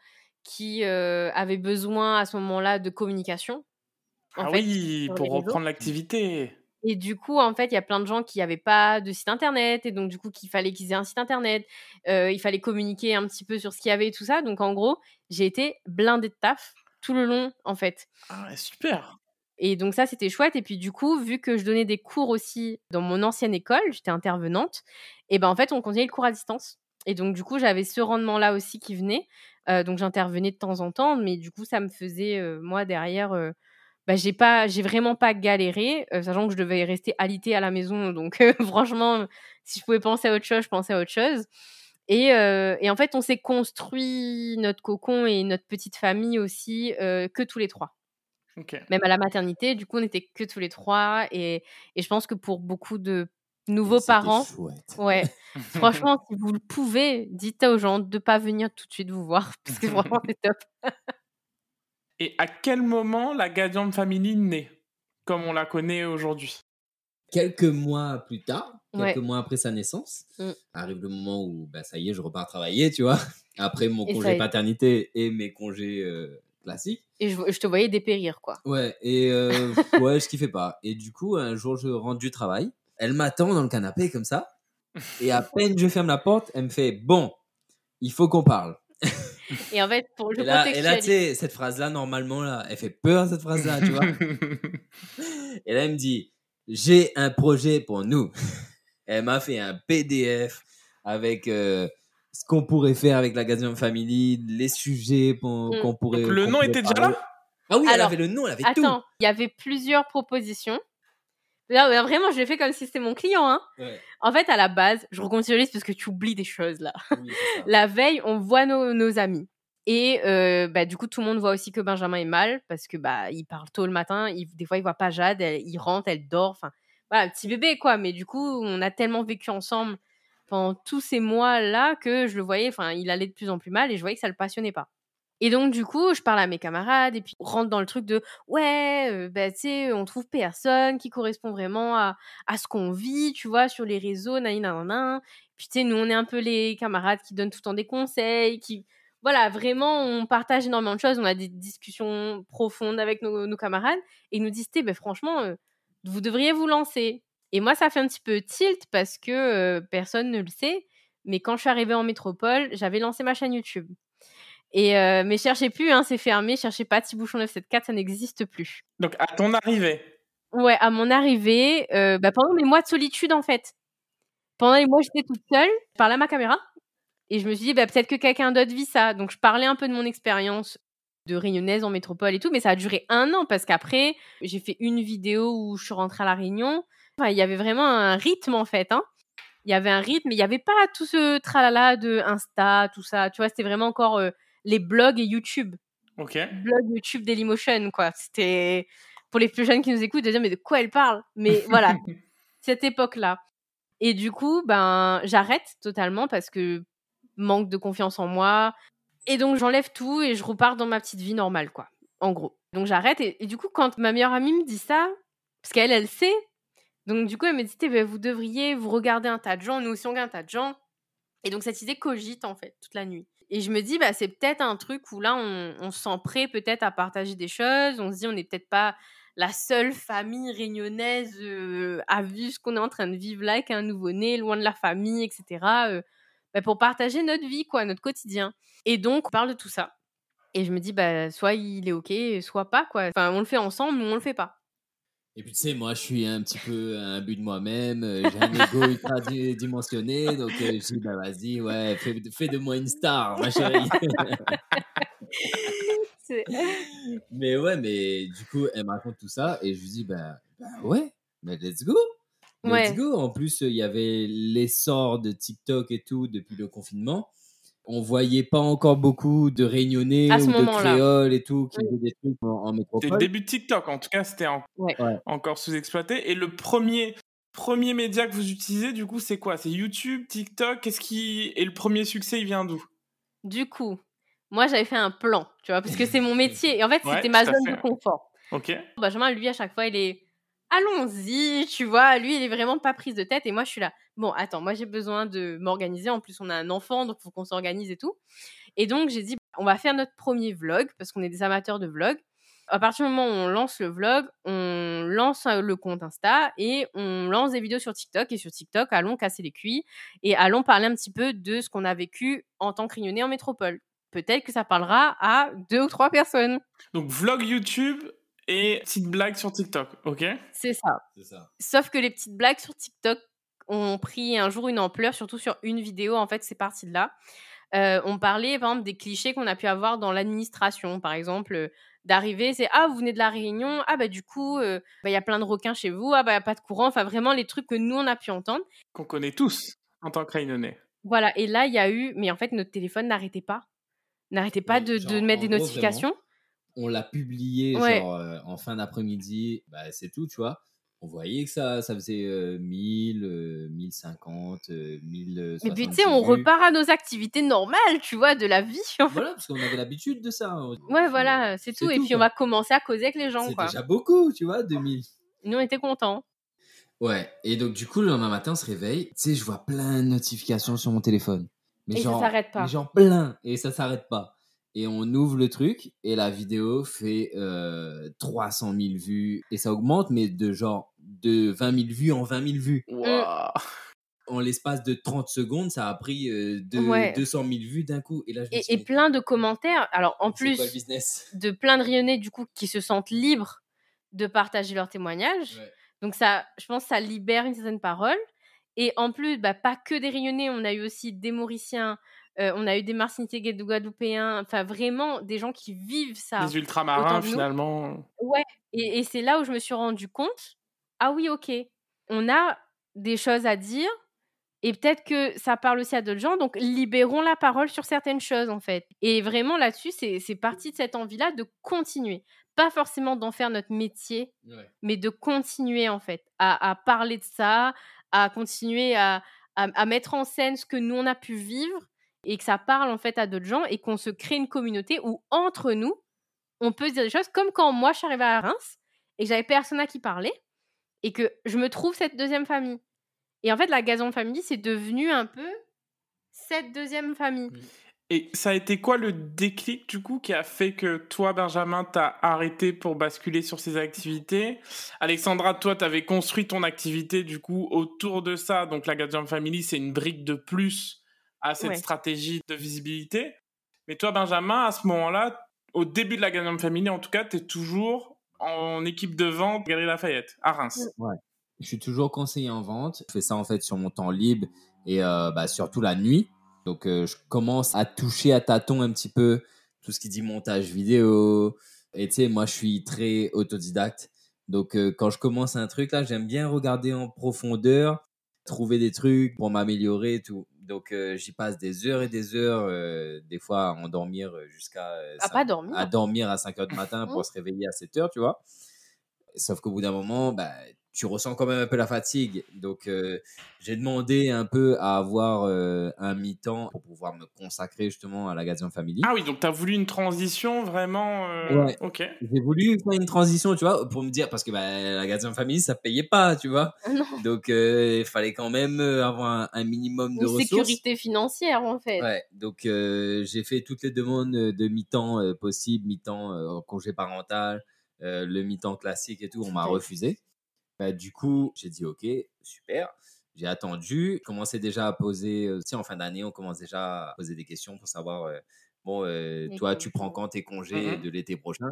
qui euh, avaient besoin à ce moment-là de communication. En ah fait, oui, pour reprendre l'activité. Et du coup, en fait, il y a plein de gens qui n'avaient pas de site internet, et donc du coup, qu'il fallait qu'ils aient un site internet. Euh, il fallait communiquer un petit peu sur ce qu'il y avait et tout ça. Donc en gros, j'ai été blindée de taf tout le long, en fait. Ah ouais, super. Et donc ça, c'était chouette. Et puis du coup, vu que je donnais des cours aussi dans mon ancienne école, j'étais intervenante, et ben en fait, on continuait le cours à distance. Et donc du coup, j'avais ce rendement-là aussi qui venait. Euh, donc j'intervenais de temps en temps, mais du coup, ça me faisait, euh, moi, derrière, euh, bah, j'ai pas, j'ai vraiment pas galéré, euh, sachant que je devais rester alitée à la maison. Donc franchement, si je pouvais penser à autre chose, je pensais à autre chose. Et, en fait, on s'est construit notre cocon et notre petite famille aussi que tous les trois Même à la maternité. Du coup, on n'était que tous les trois. Et, et je pense que pour beaucoup de nouveaux parents, chouette. ouais, franchement, si vous le pouvez, dites aux gens de ne pas venir tout de suite vous voir, parce que vraiment, c'est top. Et à quel moment la Gadian Family naît, comme on la connaît aujourd'hui? Quelques mois plus tard, quelques Ouais. mois après sa naissance, Mm. arrive le moment où bah, ça y est, je repars travailler, tu vois. Après mon Et congé paternité et mes congés euh, classiques. Et je, je te voyais dépérir, quoi. Ouais, et euh, ouais, je kiffais pas. Et du coup, un jour, je rentre du travail. Elle m'attend dans le canapé comme ça. Et à peine je ferme la porte, elle me fait Bon, il faut qu'on parle. Et en fait, pour je Et là, et là tu sais, cette phrase-là, normalement, là, elle fait peur, cette phrase-là, tu vois. Et là, elle me dit J'ai un projet pour nous. Elle m'a fait un PDF avec euh, ce qu'on pourrait faire avec la Gazian Family, les sujets qu'on Mm. qu'on pourrait. Donc, le nom pourrait était déjà là Ah oui, elle Alors, avait le nom, elle avait Attends, il y avait plusieurs propositions. Là, là, vraiment, je l'ai fait comme si c'était mon client. Hein. Ouais, En fait, à la base, je recontextualise parce que tu oublies des choses là. oui. La veille, on voit nos, nos amis. Et euh, bah, du coup, tout le monde voit aussi que Benjamin est mal parce que bah, il parle tôt le matin. Il, des fois, il voit pas Jade. Elle, il rentre, elle dort. Enfin, voilà, petit bébé quoi. Mais du coup, on a tellement vécu ensemble tous ces mois-là que je le voyais. Enfin, il allait de plus en plus mal et je voyais que ça le passionnait pas. Et donc, du coup, je parle à mes camarades et puis rentre dans le truc de ouais, euh, bah, tu sais, on trouve personne qui correspond vraiment à, à ce qu'on vit, tu vois, sur les réseaux, nanana. Puis, tu sais, nous, on est un peu les camarades qui donnent tout le temps des conseils, qui. Voilà, vraiment, on partage énormément de choses. On a des discussions profondes avec nos, camarades et ils nous disent, ben, franchement, euh, vous devriez vous lancer. Et moi, ça fait un petit peu tilt parce que euh, personne ne le sait. Mais quand je suis arrivée en métropole, j'avais lancé ma chaîne YouTube. Et euh, mais cherchez plus, hein, c'est fermé. Cherchez pas Tibouchon 974, ça n'existe plus. Donc à ton arrivée? Ouais, à mon arrivée, euh, bah, pendant mes mois de solitude, en fait. Pendant les mois où j'étais toute seule, je parlais à ma caméra. Et je me suis dit, bah, peut-être que quelqu'un d'autre vit ça. Donc, je parlais un peu de mon expérience de réunionnaise en métropole et tout. Mais ça a duré un an parce qu'après, j'ai fait une vidéo où je suis rentrée à La Réunion. Enfin, il y avait vraiment un rythme, en fait. Hein. Il y avait un rythme, mais il n'y avait pas tout ce tralala de Insta, tout ça. Tu vois, c'était vraiment encore euh, les blogs et YouTube Ok. blog YouTube Dailymotion, quoi. C'était pour les plus jeunes qui nous écoutent de dire mais de quoi elle parle? Mais voilà, cette époque-là. Et du coup, ben j'arrête totalement parce que manque de confiance en moi. Et donc j'enlève tout et je repars dans ma petite vie normale, quoi. En gros. Donc j'arrête et, et du coup quand ma meilleure amie me dit ça, parce qu'elle elle sait, donc du coup elle me dit Eh ben, vous devriez vous regarder un tas de gens, nous aussi on regarde un tas de gens. Et donc cette idée cogite en fait toute la nuit. Et je me dis, bah, c'est peut-être un truc où là, on, on se sent prêt peut-être à partager des choses. On se dit, on n'est peut-être pas la seule famille réunionnaise euh, à vivre ce qu'on est en train de vivre là, avec un nouveau-né, loin de la famille, etc. euh, bah, pour partager notre vie, quoi, notre quotidien. Et donc, on parle de tout ça. Et je me dis, bah, soit il est OK, soit pas, quoi. Enfin, on le fait ensemble ou on le fait pas. Et puis tu sais, moi je suis un petit peu un but de moi-même, euh, j'ai un ego ultra di- dimensionné, donc euh, je dis bah vas-y, ouais, fais, fais de moi une star, ma chérie. Mais ouais, mais du coup, elle me raconte tout ça et je lui dis bah, bah ouais, mais let's go. Let's Ouais. go. En plus, il y avait l'essor de TikTok et tout depuis le confinement. On voyait pas encore beaucoup de réunionnais ou de créoles et tout qui Oui. faisaient des trucs en, en C'était le métropole. début de TikTok, en tout cas, c'était en- Ouais. Ouais. encore sous-exploité. Et le premier Premier média que vous utilisez, du coup, c'est quoi? C'est YouTube, TikTok? Qu'est-ce qui et le premier succès, il vient d'où? Du coup, moi, j'avais fait un plan, tu vois, parce que c'est mon métier. Et en fait, Ouais, c'était ma zone fait. de confort. Ok. Benjamin, lui, à chaque fois, il est allons-y, tu vois. Lui, il est vraiment pas prise de tête. Et moi, je suis là. Bon, attends, moi, j'ai besoin de m'organiser. En plus, on a un enfant, donc il faut qu'on s'organise et tout. Et donc, j'ai dit, on va faire notre premier vlog, parce qu'on est des amateurs de vlog. À partir du moment où on lance le vlog, on lance euh, le compte Insta et on lance des vidéos sur TikTok. Et sur TikTok, allons casser les cuits et allons parler un petit peu de ce qu'on a vécu en tant que rignonné en métropole. Peut-être que ça parlera à deux ou trois personnes. Donc, vlog YouTube et petite blague sur TikTok, ok? C'est ça. C'est ça. Sauf que les petites blagues sur TikTok ont pris un jour une ampleur, surtout sur une vidéo. En fait, c'est parti de là. Euh, on parlait, par exemple, des clichés qu'on a pu avoir dans l'administration. Par exemple, euh, d'arriver, c'est Ah, vous venez de la Réunion. Ah, bah, du coup, euh, bah, il y a plein de requins chez vous. Ah, bah, il n'y a pas de courant. Enfin, vraiment, les trucs que nous, on a pu entendre. Qu'on connaît tous en tant que réunionnais. Voilà. Et là, il y a eu. Mais en fait, notre téléphone n'arrêtait pas. N'arrêtait pas Oui, de, genre, de mettre des gros, notifications. On l'a publié Ouais. genre euh, en fin d'après-midi, bah, c'est tout, tu vois. On voyait que ça, ça faisait euh, 1000, euh, 1050, euh, 1000. Mais puis, tu sais, on repart à nos activités normales, tu vois, de la vie. Voilà, parce qu'on avait l'habitude de ça. Ouais, voilà, c'est tout. Et puis, on va commencer à causer avec les gens, C'est déjà beaucoup, tu vois, 2000. Nous, on était contents. Ouais, et donc du coup, le lendemain matin, on se réveille. Tu sais, je vois plein de notifications sur mon téléphone. Mais Et ça genre, s'arrête pas. Mais genre plein, et ça s'arrête pas. Et on ouvre le truc, et la vidéo fait euh, 300 000 vues. Et ça augmente, mais de genre de 20 000 vues en 20 000 vues. Waouh. En l'espace de 30 secondes, ça a pris euh, de- Ouais. 200 000 vues d'un coup. Et là, je Et, et plein de commentaires. Alors, en plus de plein de rayonnés, du coup, qui se sentent libres de partager leurs témoignages. Ouais. Donc, ça, je pense, que ça libère une certaine parole. Et en plus, bah, pas que des rayonnés, on a eu aussi des Mauriciens, euh, on a eu des Martiniquais, des Guadeloupéens, enfin, vraiment des gens qui vivent ça. Autant ultramarins, finalement. Ouais, et, et c'est là où je me suis rendu compte, ah oui, ok, on a des choses à dire, et peut-être que ça parle aussi à d'autres gens, donc libérons la parole sur certaines choses, en fait. Et vraiment, là-dessus, c'est c'est parti de cette envie-là de continuer. Pas forcément d'en faire notre métier, Ouais. mais de continuer, en fait, à, à parler de ça, à continuer à, à, à mettre en scène ce que nous, on a pu vivre, et que ça parle, en fait, à d'autres gens, et qu'on se crée une communauté où, entre nous, on peut se dire des choses comme quand moi je suis arrivée à Reims et que j'avais personne à qui parler et que je me trouve cette deuxième famille. Et en fait, la Gazon Family, c'est devenu un peu cette deuxième famille. Et ça a été quoi le déclic, du coup, qui a fait que toi, Benjamin, t'as arrêté pour basculer sur ces activités? Alexandra, toi, t'avais construit ton activité, du coup, autour de ça. Donc, la Gadget Family, c'est une brique de plus à cette Ouais. stratégie de visibilité. Mais toi, Benjamin, à ce moment-là, au début de la Gadget Family, en tout cas, t'es toujours en équipe de vente Galerie Lafayette, à Reims. Je suis toujours conseiller en vente. Je fais ça en fait sur mon temps libre et euh, bah, surtout la nuit. Donc euh, je commence à toucher à tâtons un petit peu tout ce qui dit montage vidéo. Et tu sais, moi je suis très autodidacte. Donc euh, quand je commence un truc là, j'aime bien regarder en profondeur, trouver des trucs pour m'améliorer et tout. Donc euh, j'y passe des heures et des heures, euh, des fois à endormir jusqu'à euh, À pas dormir? à dormir à 5 heures du matin Mmh. pour se réveiller à 7 heures, tu vois? Sauf qu'au bout d'un moment, bah, tu ressens quand même un peu la fatigue. Donc, euh, j'ai demandé un peu à avoir euh, un mi-temps pour pouvoir me consacrer justement à la Gazon Family. Ah oui, donc t'as voulu une transition vraiment. euh, Ouais. Ok. J'ai voulu faire une transition, tu vois, pour me dire, parce que bah, la Gazon Family, ça payait pas, tu vois. Non, Donc, euh, il fallait quand même avoir un, un minimum de une ressources. sécurité financière, en fait. Ouais, donc euh, j'ai fait toutes les demandes de mi-temps euh, possibles, mi-temps euh, en congé parental, euh, le mi-temps classique et tout, on m'a refusé. Bah, du coup, j'ai dit ok, super. J'ai attendu, commençais déjà à poser, euh, tu sais, en fin d'année, on commence déjà à poser des questions pour savoir, euh, bon, euh, toi, tu prends quand tes congés Mhm. de l'été prochain?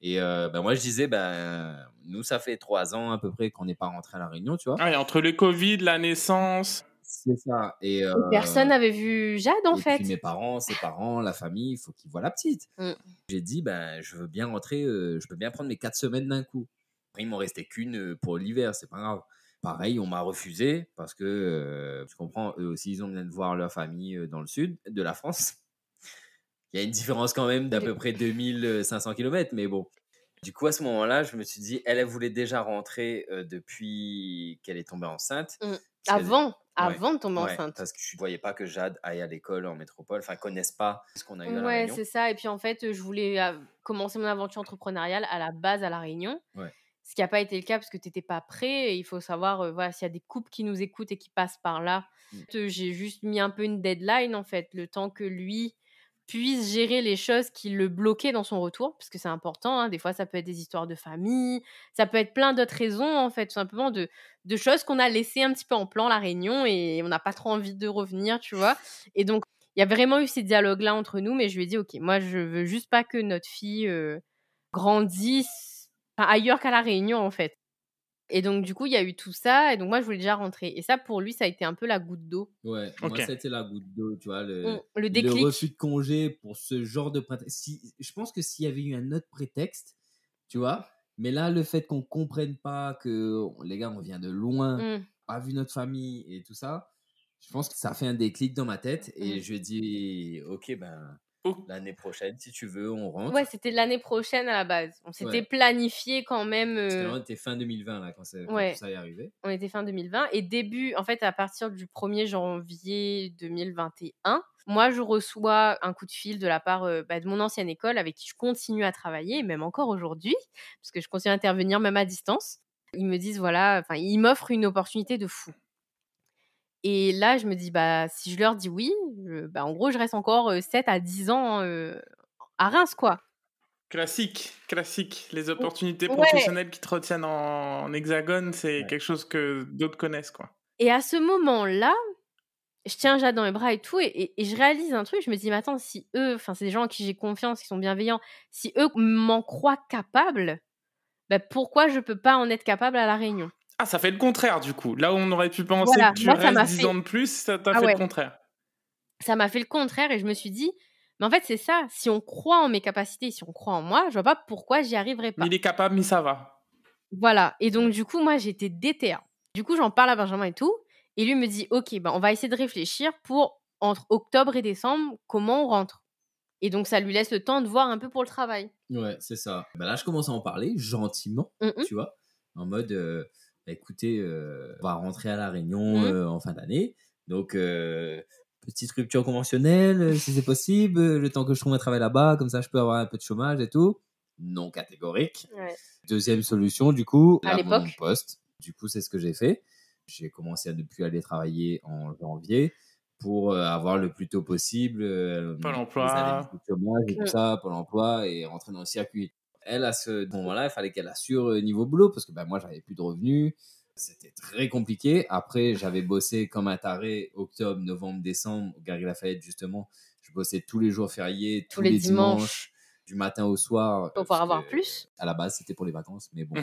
Et euh, bah, moi, je disais, ben, nous, ça fait trois ans à peu près qu'on n'est pas rentré à La Réunion, tu vois? Ah, et entre le Covid, la naissance. C'est ça. Et, Et euh, Personne n'avait vu Jade, en et fait. puis mes parents, ses parents, la famille, il faut qu'ils voient la petite. Mm. J'ai dit, ben, je veux bien rentrer, euh, je peux bien prendre mes quatre semaines d'un coup. Après, il m'en restait qu'une euh, pour l'hiver, c'est pas grave. Pareil, on m'a refusé parce que, euh, tu comprends, eux aussi, ils ont besoin de voir leur famille euh, dans le sud de la France. Il y a une différence quand même d'à peu près 2500 km, mais bon. Du coup, à ce moment-là, je me suis dit, elle, elle voulait déjà rentrer euh, depuis qu'elle est tombée enceinte. Mm. Qu'elle- Avant, Ouais, avant de tomber ouais, enceinte? Parce que je ne voyais pas que Jade aille à l'école en métropole, enfin, connaissent pas ce qu'on a eu à La Ouais, c'est ça. Et puis en fait, je voulais commencer mon aventure entrepreneuriale à la base à La Réunion. Ouais. Ce qui n'a pas été le cas parce que tu n'étais pas prêt. Et il faut savoir, euh, voilà, s'il y a des couples qui nous écoutent et qui passent par là, Mm. euh, j'ai juste mis un peu une deadline en fait, le temps que lui puisse gérer les choses qui le bloquaient dans son retour, parce que c'est important. hein. Des fois, ça peut être des histoires de famille, ça peut être plein d'autres raisons, en fait, tout simplement de, de choses qu'on a laissées un petit peu en plan la réunion et on n'a pas trop envie de revenir, tu vois? Et donc, il y a vraiment eu ces dialogues-là entre nous, mais je lui ai dit, OK, moi, je veux juste pas que notre fille euh, grandisse enfin, ailleurs qu'à la réunion, en fait. Et donc, du coup, il y a eu tout ça, et donc moi, je voulais déjà rentrer. Et ça, pour lui, ça a été un peu la goutte d'eau. Ouais, Ok. moi, c'était la goutte d'eau, tu vois, le, Mm, le refus de congé pour ce genre de prétexte. Si, je pense que s'il y avait eu un autre prétexte, tu vois, mais là, le fait qu'on comprenne pas que les gars, on vient de loin, Mm. pas vu notre famille et tout ça, je pense que ça a fait un déclic dans ma tête et Mm. je lui ai dit, ok, ben, Oh. L'année prochaine, si tu veux, on rentre. Ouais, c'était l'année prochaine à la base. On s'était Ouais. planifié quand même. Parce que euh, on était fin 2020, là, quand, quand Ouais. tout ça est arrivé. on était fin 2020 et début, en fait, à partir du 1er janvier 2021, moi, je reçois un coup de fil de la part euh, bah, de mon ancienne école avec qui je continue à travailler, même encore aujourd'hui, parce que je continue à intervenir même à distance. Ils me disent, voilà, enfin, ils m'offrent une opportunité de fou. Et là, je me dis, bah, si je leur dis oui, je- bah, en gros, je reste encore euh, 7 à 10 ans euh, à Reims, quoi. Classique, classique. Les opportunités Ouais. professionnelles qui te retiennent en, en hexagone, c'est Ouais. quelque chose que d'autres connaissent, quoi. Et à ce moment-là, je tiens Jade dans les bras et tout, et, et- et je réalise un truc. Je me dis, mais attends, si eux, enfin, c'est des gens en qui j'ai confiance, qui sont bienveillants, si eux m'en croient capable, bah, pourquoi je peux pas en être capable à la Réunion? Ah, ça fait le contraire, du coup. Là où on aurait pu penser Voilà, que tu moi, restes 10 fait- ans de plus, ça t'a Ah fait ouais. le contraire. Ça m'a fait le contraire, et je me suis dit, mais en fait, c'est ça. Si on croit en mes capacités, si on croit en moi, je vois pas pourquoi j'y arriverai pas. Mais il est capable, mais ça va. Voilà. Et donc, du coup, moi, j'étais déter. Du coup, j'en parle à Benjamin et tout. Et lui me dit, OK, ben, on va essayer de réfléchir pour, entre octobre et décembre, comment on rentre. Et donc, ça lui laisse le temps de voir un peu pour le travail. Ouais, c'est ça. Bah là, je commence à en parler gentiment, Mhm. tu vois, en mode, euh, bah, écoutez, euh, on va rentrer à la Réunion Mhm. euh, en fin d'année. Donc, euh, petite rupture conventionnelle, si c'est possible, le temps que je trouve un travail là-bas, comme ça, je peux avoir un peu de chômage et tout. Non catégorique. Deuxième solution, du coup, À l'époque. poste. Du coup, c'est ce que j'ai fait. J'ai commencé à ne plus aller travailler en janvier pour avoir le plus tôt possible euh, Pôle les emploi. de chômage et Mm. tout ça, Pôle emploi et rentrer dans le circuit. Elle, à ce moment-là, il fallait qu'elle assure euh, niveau boulot parce que ben, moi, j'avais plus de revenus. C'était très compliqué. Après, j'avais bossé comme un taré octobre, novembre, décembre au Gary Lafayette, justement. Je bossais tous les jours fériés, tous, les les, dimanches. dimanches, du matin au soir. Pour pouvoir avoir plus. À la base, c'était pour les vacances, mais bon.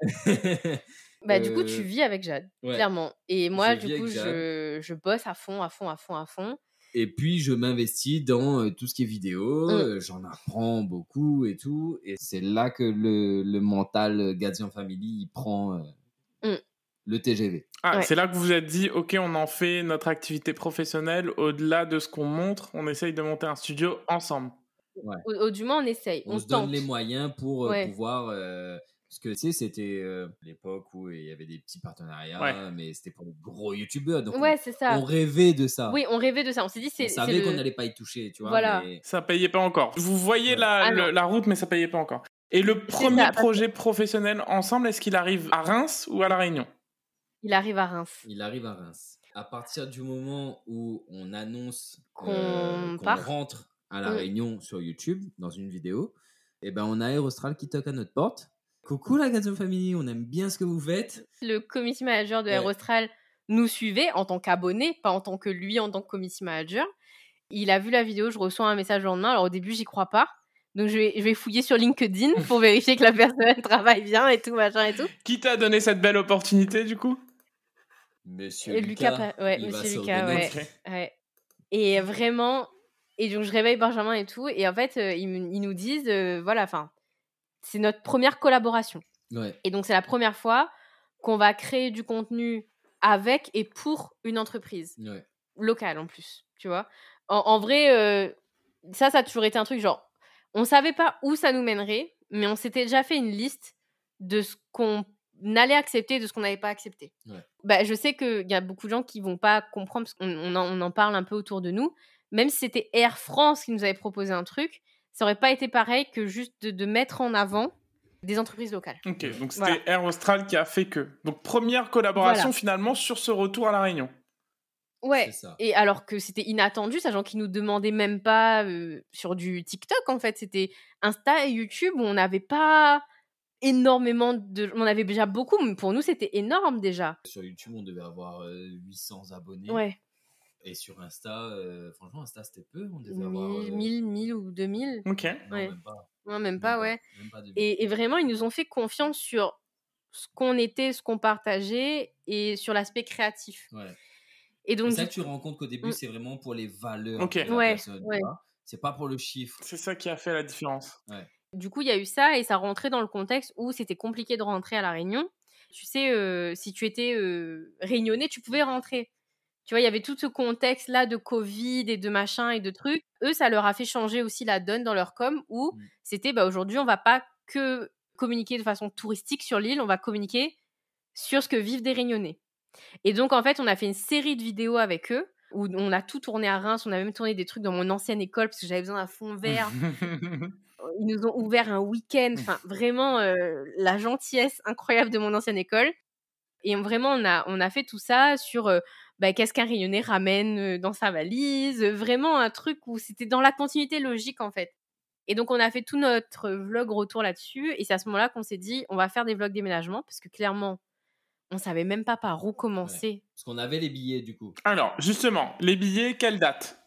Bah, du coup, tu Euh, vis avec Jade, ouais. clairement. Et moi, Je du coup, je, je bosse à fond, à fond, à fond, à fond. Et puis, je m'investis dans euh, tout ce qui est vidéo. Mm. euh, J'en apprends beaucoup et tout. Et c'est là que le, le mental euh, Gadian Family il prend euh, Mm. le TGV. Ah, Ouais. c'est là que vous vous êtes dit, ok, on en fait notre activité professionnelle. Au-delà de ce qu'on montre, on essaye de monter un studio ensemble. Ou, ou du moins, on essaye. On, On, se donne les moyens pour euh, Ouais. pouvoir. euh, parce que tu sais, c'était euh, l'époque où il y avait des petits partenariats, Ouais. mais c'était pour les gros youtubeurs. Donc, Ouais, c'est on, ça. on rêvait de ça. Oui, on rêvait de ça. On s'est dit, c'est. on savait le- qu'on n'allait pas y toucher, tu vois. Voilà. mais- Ça payait pas encore. Vous voyez Ouais. la, Ah le- la route, mais ça payait pas encore. Et le premier ça, parce que- projet professionnel ensemble, est-ce qu'il arrive à Reims ou à La Réunion? Il arrive à Reims. Il arrive à Reims. À partir du moment où on annonce Qu'on euh, rentre à la Mm. Réunion sur YouTube dans une vidéo, et ben on a Aerostral qui toque à notre porte. Coucou la Gazon Family, on aime bien ce que vous faites. Le committee manager de Ouais. Air Austral nous suivait en tant qu'abonné, pas en tant que lui en tant que committee manager. Il a vu la vidéo, je reçois un message le lendemain. Alors au début, j'y crois pas. Donc je vais, je vais fouiller sur LinkedIn pour vérifier que la personne travaille bien et tout, machin et tout. Qui t'a donné cette belle opportunité, du coup? Monsieur Et Lucas, Lucas, pa- ouais, il va Monsieur Lucas, ouais. Ouais. Et vraiment, et donc je réveille Benjamin et tout, et en fait, euh, ils nous disent, euh, voilà, enfin, c'est notre première collaboration. Ouais. Et donc c'est la première fois qu'on va créer du contenu avec et pour une entreprise Ouais. locale en plus, tu vois. En, en vrai, euh, ça, ça a toujours été un truc genre, on savait pas où ça nous mènerait, mais on s'était déjà fait une liste de ce qu'on allait accepter et de ce qu'on n'avait pas accepté. Ouais. Bah, je sais qu'il y a beaucoup de gens qui vont pas comprendre parce qu'on on en, on en parle un peu autour de nous. Même si c'était Air France qui nous avait proposé un truc, ça aurait pas été pareil que juste de, de mettre en avant des entreprises locales. Ok, donc c'était Voilà. Air Austral qui a fait que. Donc première collaboration Voilà. finalement sur ce retour à La Réunion. Ouais. Et alors que c'était inattendu, sachant qu'ils nous demandaient même pas euh, sur du TikTok en fait, c'était Insta et YouTube où on n'avait pas énormément de, on avait déjà beaucoup, mais pour nous c'était énorme déjà. Sur YouTube, on devait avoir euh, 800 abonnés. Ouais, Et sur Insta, euh, franchement, Insta, c'était peu. On devait 1000, avoir. euh, 1000, 1000 ou 2000. Ok. non, ouais. même pas. Ouais, même pas, ouais. Même pas 2000. Et, et vraiment, ils nous ont fait confiance sur ce qu'on était, ce qu'on partageait et sur l'aspect créatif. Ouais. Et donc, C'est ça tu rends compte qu'au début, Mm. c'est vraiment pour les valeurs Ok. de la Ouais, personne. ouais. C'est pas pour le chiffre. C'est ça qui a fait la différence. Du coup, il y a eu ça et ça rentrait dans le contexte où c'était compliqué de rentrer à La Réunion. Tu sais, euh, si tu étais euh, réunionnais, tu pouvais rentrer. Tu vois, il y avait tout ce contexte-là de Covid et de machin et de trucs. Eux, ça leur a fait changer aussi la donne dans leur com où Mm. c'était bah, aujourd'hui, on va pas que communiquer de façon touristique sur l'île, on va communiquer sur ce que vivent des Réunionnais. Et donc, en fait, on a fait une série de vidéos avec eux où on a tout tourné à Reims. On a même tourné des trucs dans mon ancienne école parce que j'avais besoin d'un fond vert ils nous ont ouvert un week-end, enfin vraiment euh, la gentillesse incroyable de mon ancienne école. Et on- vraiment, on a, on a fait tout ça sur euh, bah, qu'est-ce qu'un rayonnais ramène dans sa valise, vraiment un truc où c'était dans la continuité logique en fait. Et donc on a fait tout notre vlog retour là-dessus, et c'est à ce moment-là qu'on s'est dit on va faire des vlogs déménagement parce que clairement on savait même pas par où commencer. Parce qu'on avait les billets, du coup. Alors, justement, les billets, quelle date?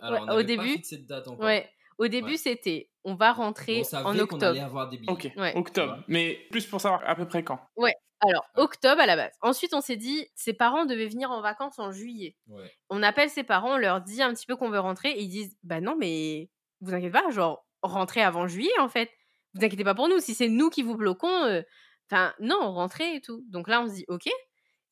Alors, Ouais, on au début- pas fixé de date encore. Ouais, au début Ouais. c'était on va rentrer On savait en qu'on octobre. allait avoir des billets. Ok, Ouais. octobre. Ouais. Mais plus pour savoir à peu près quand. Alors, octobre à la base. Ensuite, on s'est dit, ses parents devaient venir en vacances en juillet. Ouais. On appelle ses parents, on leur dit un petit peu qu'on veut rentrer et ils disent, bah non, mais vous inquiétez pas, genre, rentrez avant juillet en fait. Vous inquiétez pas pour nous, si c'est nous qui vous bloquons, euh, enfin, non, rentrez et tout. Donc là, on se dit, ok.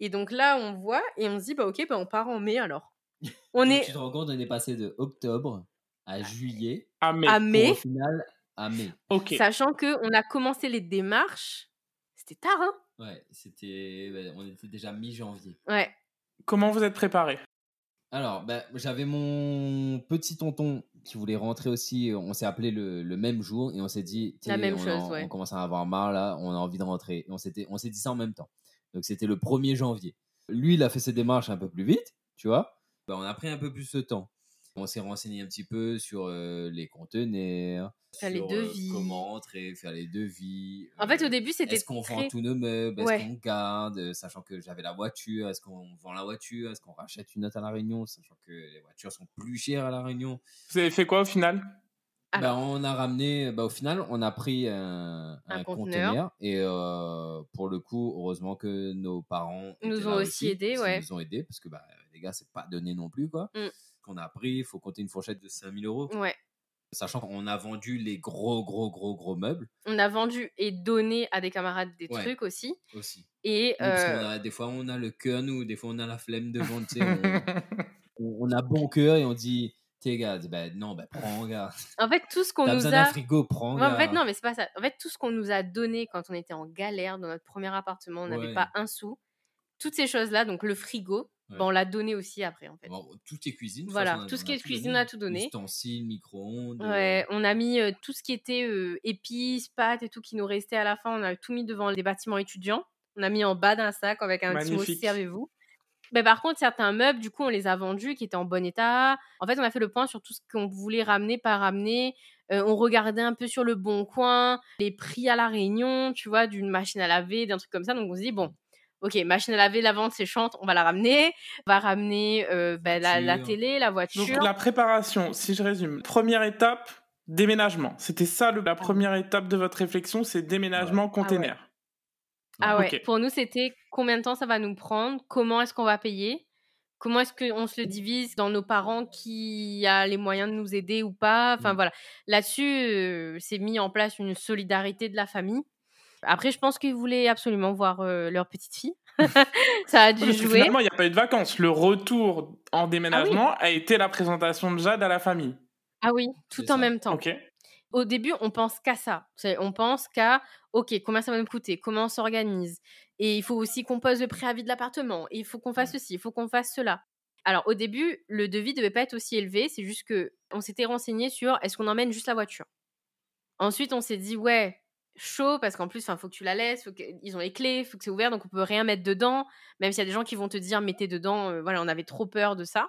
Et donc là, on voit et on se dit, bah ok, bah on part en mai alors. On est Tu te rends compte, on est passé de octobre à juillet. Ah, mais. à mai, au final, à mai. Ok. sachant que on a commencé les démarches. C'était tard, hein Ouais, c'était. ouais, on était déjà mi-janvier. Ouais. Comment vous êtes préparé Alors, bah, j'avais mon petit tonton qui voulait rentrer aussi. On s'est appelé le, le même jour et on s'est dit, La même on, chose, en- ouais. on commence à avoir marre là, on a envie de rentrer. Et on s'était, on s'est dit ça en même temps. Donc c'était le 1er janvier. Lui, il a fait ses démarches un peu plus vite, tu vois. Bah, on a pris un peu plus de temps. On s'est renseigné un petit peu sur euh, les conteneurs, Faire les sur, devis. euh, comment rentrer, faire les devis. En fait, euh, au début, c'était est-ce qu'on vend tous nos meubles Ouais. Est-ce qu'on garde euh, Sachant que j'avais la voiture, est-ce qu'on vend la voiture Est-ce qu'on rachète une autre à La Réunion Sachant que les voitures sont plus chères à La Réunion. Vous avez fait quoi au final? Bah, on a ramené, bah, au final, on a pris un, Un un conteneur. conteneur. Et euh, pour le coup, heureusement que nos parents Nous ont aussi aidés, ouais. nous ont aidés parce que bah, les gars, c'est pas donné non plus. quoi. Mm. Qu'on a pris, il faut compter une fourchette de 5000 euros. Ouais. Sachant qu'on a vendu les gros, gros, gros, gros meubles On a vendu et donné à des camarades des Ouais. trucs aussi. aussi. Et Oui, parce euh, qu'on a- des fois, on a le cœur, nous, des fois, on a la flemme de vendre. on, on- a bon cœur et on dit, t'es gars, ben non, ben prends, gars. en fait, tout ce qu'on nous besoin a. frigo, prends, Ouais, en fait, non, mais c'est pas ça. En fait, tout ce qu'on nous a donné quand on était en galère dans notre premier appartement, on n'avait Ouais. pas un sou. Toutes ces choses-là, donc le frigo, Ouais. bah, on l'a donné aussi après, en fait. Bon, tout est cuisine. Voilà, façon, tout ce qui est cuisine, on a tout donné. Ustensiles, micro-ondes. Ouais, on a mis euh, tout ce qui était euh, épices, pâtes et tout qui nous restait à la fin. On a tout mis devant les bâtiments étudiants. On a mis en bas d'un sac avec un petit mot Magnifique. servez-vous. Mais par contre, certains meubles, du coup, on les a vendus qui étaient en bon état. En fait, on a fait le point sur tout ce qu'on voulait ramener, pas ramener. Euh, on regardait un peu sur le bon coin, les prix à la réunion, tu vois, d'une machine à laver, d'un truc comme ça. Donc on se dit, bon, ok, machine à laver, la vente, c'est chante, on va la ramener. On va ramener euh, ben, la, télé, la Donc voiture. la préparation, si je résume, première étape, déménagement. C'était ça le- la première étape de votre réflexion, c'est déménagement container. Ah ouais, Ok. pour nous, c'était combien de temps ça va nous prendre, comment est-ce qu'on va payer, comment est-ce qu'on se le divise dans nos parents qui a les moyens de nous aider ou pas? Enfin Mm. voilà, là-dessus, euh, c'est mis en place une solidarité de la famille. Après, je pense qu'ils voulaient absolument voir euh, leur petite fille. ça a dû Parce que jouer. finalement, il n'y a pas eu de vacances. Le retour en Ah déménagement a été la présentation de Jade à la famille. Ah oui, tout en ça. même temps. Ok. Au début, on pense qu'à ça. On pense qu'à, OK, combien ça va nous coûter Comment on s'organise Et il faut aussi qu'on pose le préavis de l'appartement. Il faut qu'on fasse ceci, il faut qu'on fasse cela. Alors, au début, le devis devait pas être aussi élevé. C'est juste que on s'était renseigné sur est-ce qu'on emmène juste la voiture? Ensuite, on s'est dit, ouais, chaud, parce qu'en plus, il faut que tu la laisses, ils ont les clés, faut que c'est ouvert, donc on peut rien mettre dedans. Même s'il y a des gens qui vont te dire, mettez dedans. euh, voilà, on avait trop peur de ça.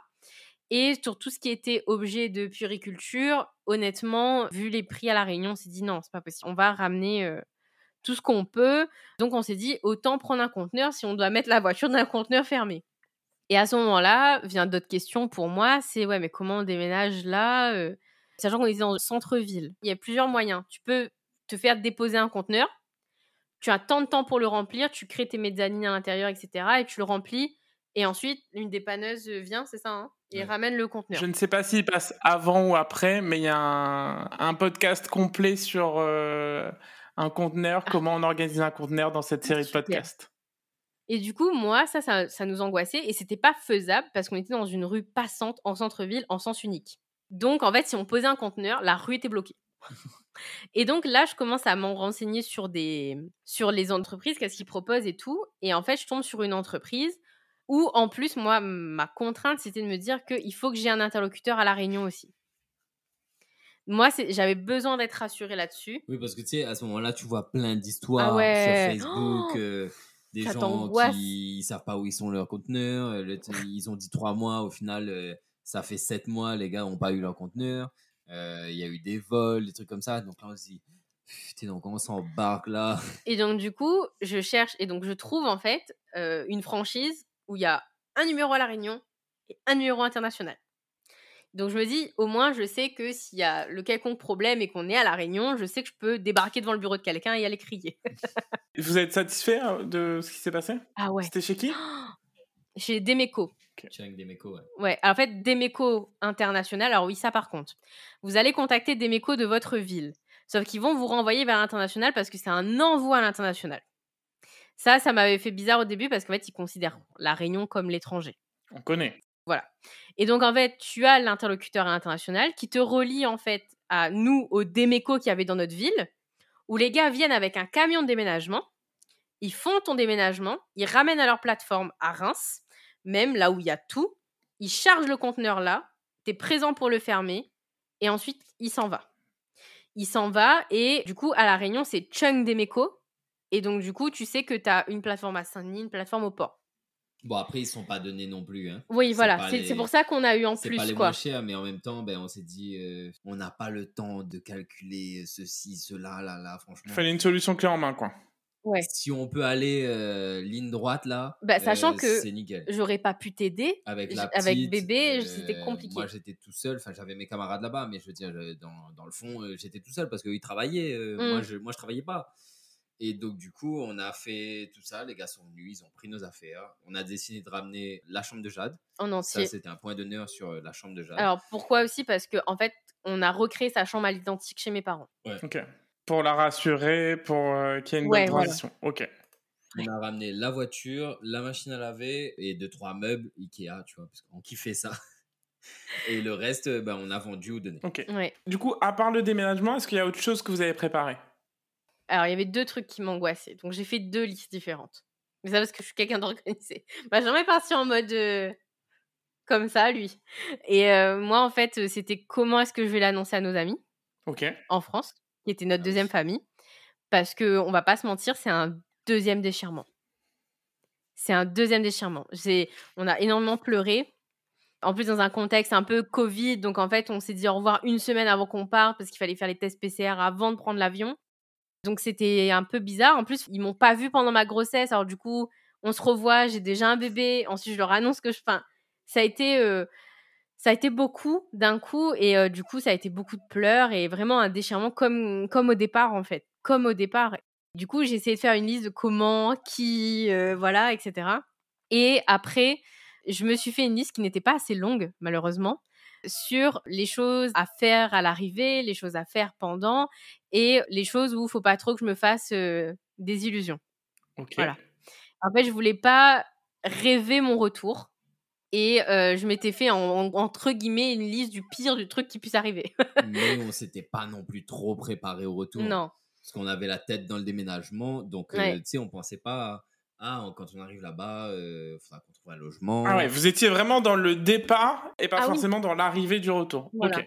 Et sur tout ce qui était objet de puériculture, honnêtement, vu les prix à La Réunion, on s'est dit non, c'est pas possible. On va ramener euh, tout ce qu'on peut. Donc on s'est dit autant prendre un conteneur si on doit mettre la voiture dans un conteneur fermé. Et à ce moment-là, vient d'autres questions pour moi. C'est ouais, mais comment on déménage là euh, Sachant qu'on était dans le centre-ville. Il y a plusieurs moyens. Tu peux te faire déposer un conteneur. Tu as tant de temps pour le remplir. Tu crées tes mezzanines à l'intérieur, etc. Et tu le remplis. Et ensuite, une dépanneuse vient, c'est ça, hein, et Ouais. ramène le conteneur. Je ne sais pas s'il passe avant ou après, mais il y a un, un podcast complet sur euh, un conteneur, comment on organise un conteneur dans cette série de Super. podcasts. Et du coup, moi, ça, ça, ça nous angoissait et c'était pas faisable parce qu'on était dans une rue passante en centre-ville en sens unique. Donc, en fait, si on posait un conteneur, la rue était bloquée. et donc là, je commence à m'en renseigner sur des sur les entreprises, qu'est-ce qu'ils proposent et tout. Et en fait, je tombe sur une entreprise où, en plus, moi, ma contrainte, c'était de me dire qu'il faut que j'ai un interlocuteur à la réunion aussi. Moi, j'avais besoin d'être rassurée là-dessus. Oui, parce que tu sais, à ce moment-là, tu vois plein d'histoires Ah ouais. sur Facebook, Oh euh, des gens qui ne savent pas où ils sont leurs conteneurs. euh, le- ils ont dit trois mois, au final, euh, ça fait sept mois, les gars n'ont pas eu leur conteneur. Euh, Il y a eu des vols, des trucs comme ça. Donc là, on se dit, putain, donc on s'embarque là? Et donc, du coup, je cherche et donc je trouve en fait euh, une franchise où il y a un numéro à La Réunion et un numéro international. Donc, je me dis, au moins, je sais que s'il y a le quelconque problème et qu'on est à La Réunion, je sais que je peux débarquer devant le bureau de quelqu'un et aller crier. Vous êtes satisfait euh, de ce qui s'est passé? Ah ouais. C'était chez qui? Chez Demeco. Des mécos, ouais. Ouais, alors en fait, Demeco International, alors oui, ça par contre. Vous allez contacter Demeco de votre ville. Sauf qu'ils vont vous renvoyer vers l'international parce que c'est un envoi à l'international. Ça, ça m'avait fait bizarre au début parce qu'en fait, ils considèrent la Réunion comme l'étranger. On connaît. Et donc, en fait, tu as l'interlocuteur à l'international qui te relie, en fait, à nous, au Demeco qu'il y avait dans notre ville, où les gars viennent avec un camion de déménagement, ils font ton déménagement, ils ramènent à leur plateforme à Reims, même là où il y a tout, ils chargent le conteneur là, t'es présent pour le fermer, et ensuite, il s'en va. Il s'en va, et du coup, à La Réunion, c'est Chung Demeco, et donc, du coup, tu sais que tu as une plateforme à Saint-Denis, une plateforme au port. Bon, après, ils sont pas donnés non plus. Hein. Oui, C'est voilà, c'est les- c'est pour ça qu'on a eu en C'est plus, pas les quoi. moins chers, mais en même temps, ben, on s'est dit, euh, on n'a pas le temps de calculer ceci, cela, là, là, Il franchement. fallait une solution clé en main, quoi. Ouais. Si on peut aller euh, ligne droite là, Bah, sachant euh, que j'aurais pas pu t'aider. Avec la avec petite, bébé, euh, c'était compliqué. Moi, j'étais tout seul. Enfin, j'avais mes camarades là-bas, mais je veux dire, dans, dans le fond, j'étais tout seul parce qu'ils travaillaient. euh, Mm. Moi, je, moi, je travaillais pas. Et donc, du coup, on a fait tout ça. Les gars sont venus, ils ont pris nos affaires. On a décidé de ramener la chambre de Jade. en Ça, entier. c'était un point d'honneur sur la chambre de Jade. Alors pourquoi aussi? Parce que en fait, on a recréé sa chambre à l'identique chez mes parents. Ok. Pour la rassurer, pour euh, qu'il y ait une Ouais, bonne voilà. transition. Ok. On a ramené la voiture, la machine à laver et deux, trois meubles Ikea, tu vois, parce qu'on kiffait ça. Et le reste, euh, ben, on a vendu ou donné. Ok. Ouais. Du coup, à part le déménagement, est-ce qu'il y a autre chose que vous avez préparé? Alors il y avait deux trucs qui m'angoissaient, donc j'ai fait deux listes différentes. Mais ça parce que je suis quelqu'un d'organisé. Benjamin est parti en mode euh, comme ça lui. Et euh, moi en fait, c'était comment est-ce que je vais l'annoncer à nos amis Ok. en France, qui était notre Ah oui. deuxième famille, parce que on va pas se mentir, c'est un deuxième déchirement. C'est un deuxième déchirement. On a énormément pleuré. En plus, dans un contexte un peu Covid, donc en fait, on s'est dit au revoir une semaine avant qu'on parte parce qu'il fallait faire les tests PCR avant de prendre l'avion. Donc c'était un peu bizarre. En plus, ils m'ont pas vu pendant ma grossesse. Alors du coup, on se revoit, j'ai déjà un bébé. Ensuite, je leur annonce que je. Enfin, ça a été, euh, ça a été beaucoup d'un coup et euh, du coup, ça a été beaucoup de pleurs et vraiment un déchirement comme comme au départ en fait, comme au départ. Du coup, j'ai essayé de faire une liste de comment, qui, euh, voilà, etc. Et après, je me suis fait une liste qui n'était pas assez longue, malheureusement, sur les choses à faire à l'arrivée, les choses à faire pendant, et les choses où il faut pas trop que je me fasse euh, des illusions. Voilà. En fait, je voulais pas rêver mon retour. Et euh, je m'étais fait, en, en- entre guillemets, une liste du pire du truc qui puisse arriver. Mais on s'était pas non plus trop préparé au retour. non. Parce qu'on avait la tête dans le déménagement. Donc, euh, Ouais. tu sais, on pensait pas. Ah, quand on arrive là-bas, il faudra qu'on trouve un logement. Ah ouais, vous étiez vraiment dans le départ et pas Ah oui. forcément dans l'arrivée du retour. Voilà.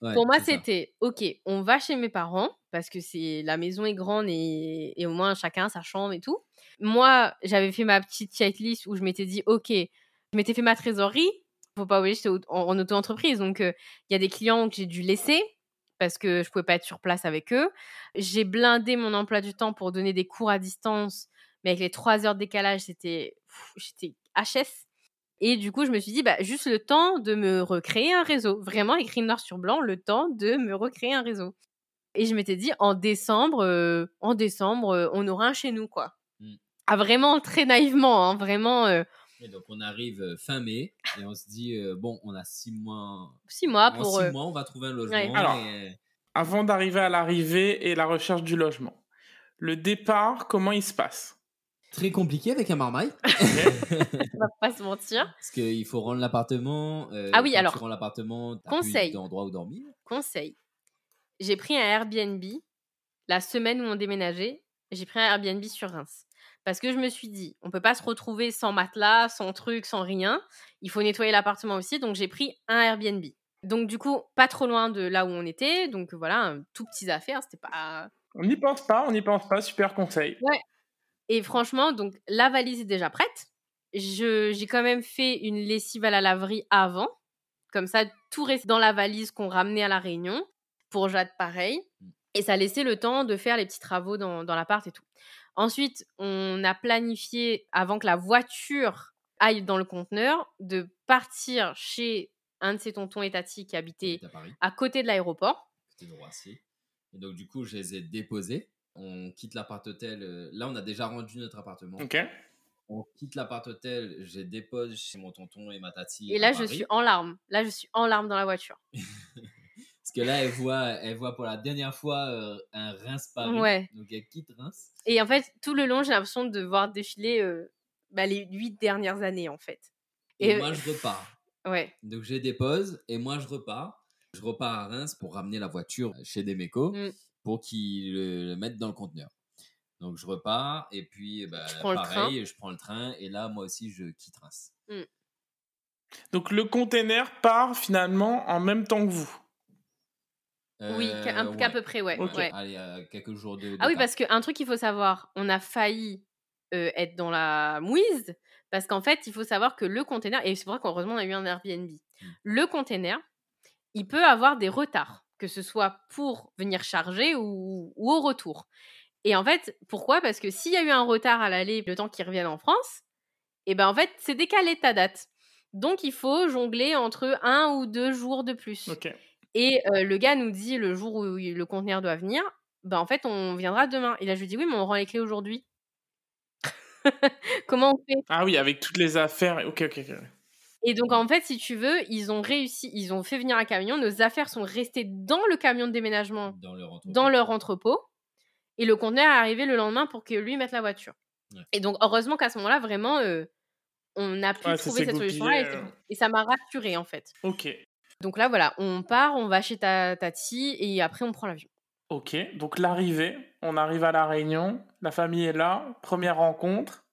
Ouais, Pour moi, c'était OK, on va chez mes parents parce que c'est la maison est grande et, et au moins chacun sa chambre et tout. Moi, j'avais fait ma petite checklist où je m'étais dit OK, je m'étais fait ma trésorerie. Faut pas oublier, j'étais en, en auto-entreprise, donc euh, il y a des clients que j'ai dû laisser parce que je pouvais pas être sur place avec eux. J'ai blindé mon emploi du temps pour donner des cours à distance, mais avec les trois heures de décalage, c'était j'étais HS. Et du coup, je me suis dit, bah, juste le temps de me recréer un réseau. Vraiment, écrit noir sur blanc, le temps de me recréer un réseau. Et je m'étais dit, en décembre, euh, en décembre, euh, on aura un chez nous, quoi. Mm. Ah, vraiment, très naïvement, hein, vraiment, euh, Et donc, on arrive euh, fin mai et on se dit, euh, bon, on a six mois. six mois en pour... six euh, mois, on va trouver un logement. Ouais. Alors. et, Avant d'arriver à l'arrivée et la recherche du logement, le départ, comment il se passe? Très compliqué avec un marmaille. on va pas se mentir. Parce qu'il faut rendre l'appartement. euh, Ah oui, alors, Tu rends l'appartement, conseil. d'endroit où dormir. Conseil. J'ai pris un Airbnb la semaine où on déménageait. J'ai pris un Airbnb sur Reims. Parce que je me suis dit, on peut pas se retrouver sans matelas, sans truc, sans rien. Il faut nettoyer l'appartement aussi. Donc j'ai pris un Airbnb. Donc du coup, pas trop loin de là où on était. Donc voilà, un tout petites affaires. C'était pas. On n'y pense pas, on n'y pense pas, super conseil. Et franchement, donc la valise est déjà prête. Je, j'ai quand même fait une lessive à la laverie avant. Comme ça, tout reste dans la valise qu'on ramenait à la réunion. Pour Jade, pareil. Et ça laissait le temps de faire les petits travaux dans, dans l'appart et tout. Ensuite, on a planifié, avant que la voiture aille dans le conteneur, de partir chez un de ses tontons et tatis qui habitait à côté de l'aéroport. C'était de Roissy. Et donc, du coup, je les ai déposés. On quitte l'appart-hôtel. euh, Là, on a déjà rendu notre appartement. Ok. On quitte l'appart-hôtel. Je les dépose chez mon tonton et ma tati. Et à là, je Paris. suis en larmes. Là, je suis en larmes dans la voiture. Parce que là, elle voit, elle voit pour la dernière fois euh, un Reims Paris. Ouais. Donc, elle quitte Reims. Et en fait, tout le long, j'ai l'impression de voir défiler euh, bah, les huit dernières années, en fait. Et, Et- moi, je repars. Ouais. Donc, je dépose et moi, je repars. Je repars à Reims pour ramener la voiture chez Demeco Mm. pour qu'ils le, le mettent dans le conteneur. Donc, je repars et puis, bah, le pareil, je prends le train et là, moi aussi, je quitte Reims. Donc le container part finalement en même temps que vous. Oui, Euh, qu'à peu près, ouais. Ok. ouais. Allez, euh, quelques jours de. Ah oui, parce qu'un truc qu'il faut savoir, on a failli euh, être dans la mouise, parce qu'en fait, il faut savoir que le container, et c'est vrai qu'heureusement, on a eu un Airbnb, Mm. le container, il peut avoir des retards, que ce soit pour venir charger ou, ou au retour. Et en fait, pourquoi? Parce que s'il y a eu un retard à l'aller, le temps qu'il revienne en France, et ben en fait, c'est décalé ta date. Donc, il faut jongler entre un ou deux jours de plus. Ok. Et euh, le gars nous dit le jour où il- le conteneur doit venir, bah en fait on viendra demain. Et là je lui dis oui mais on rend les clés aujourd'hui. Comment on fait? Ah oui, avec toutes les affaires. Ok, ok, ok. Et donc en fait si tu veux ils ont réussi, ils ont fait venir un camion, nos affaires sont restées dans le camion de déménagement, Dans leur entrepôt. dans leur entrepôt, et le conteneur est arrivé le lendemain pour que lui mette la voiture. Ouais. Et donc heureusement qu'à ce moment-là vraiment euh, on a pu Ouais, trouver cette solution-là et, euh. et ça m'a rassurée en fait. Ok. Donc là voilà, on part, on va chez ta tati et après on prend l'avion. Ok. Donc l'arrivée, on arrive à la Réunion, la famille est là, première rencontre.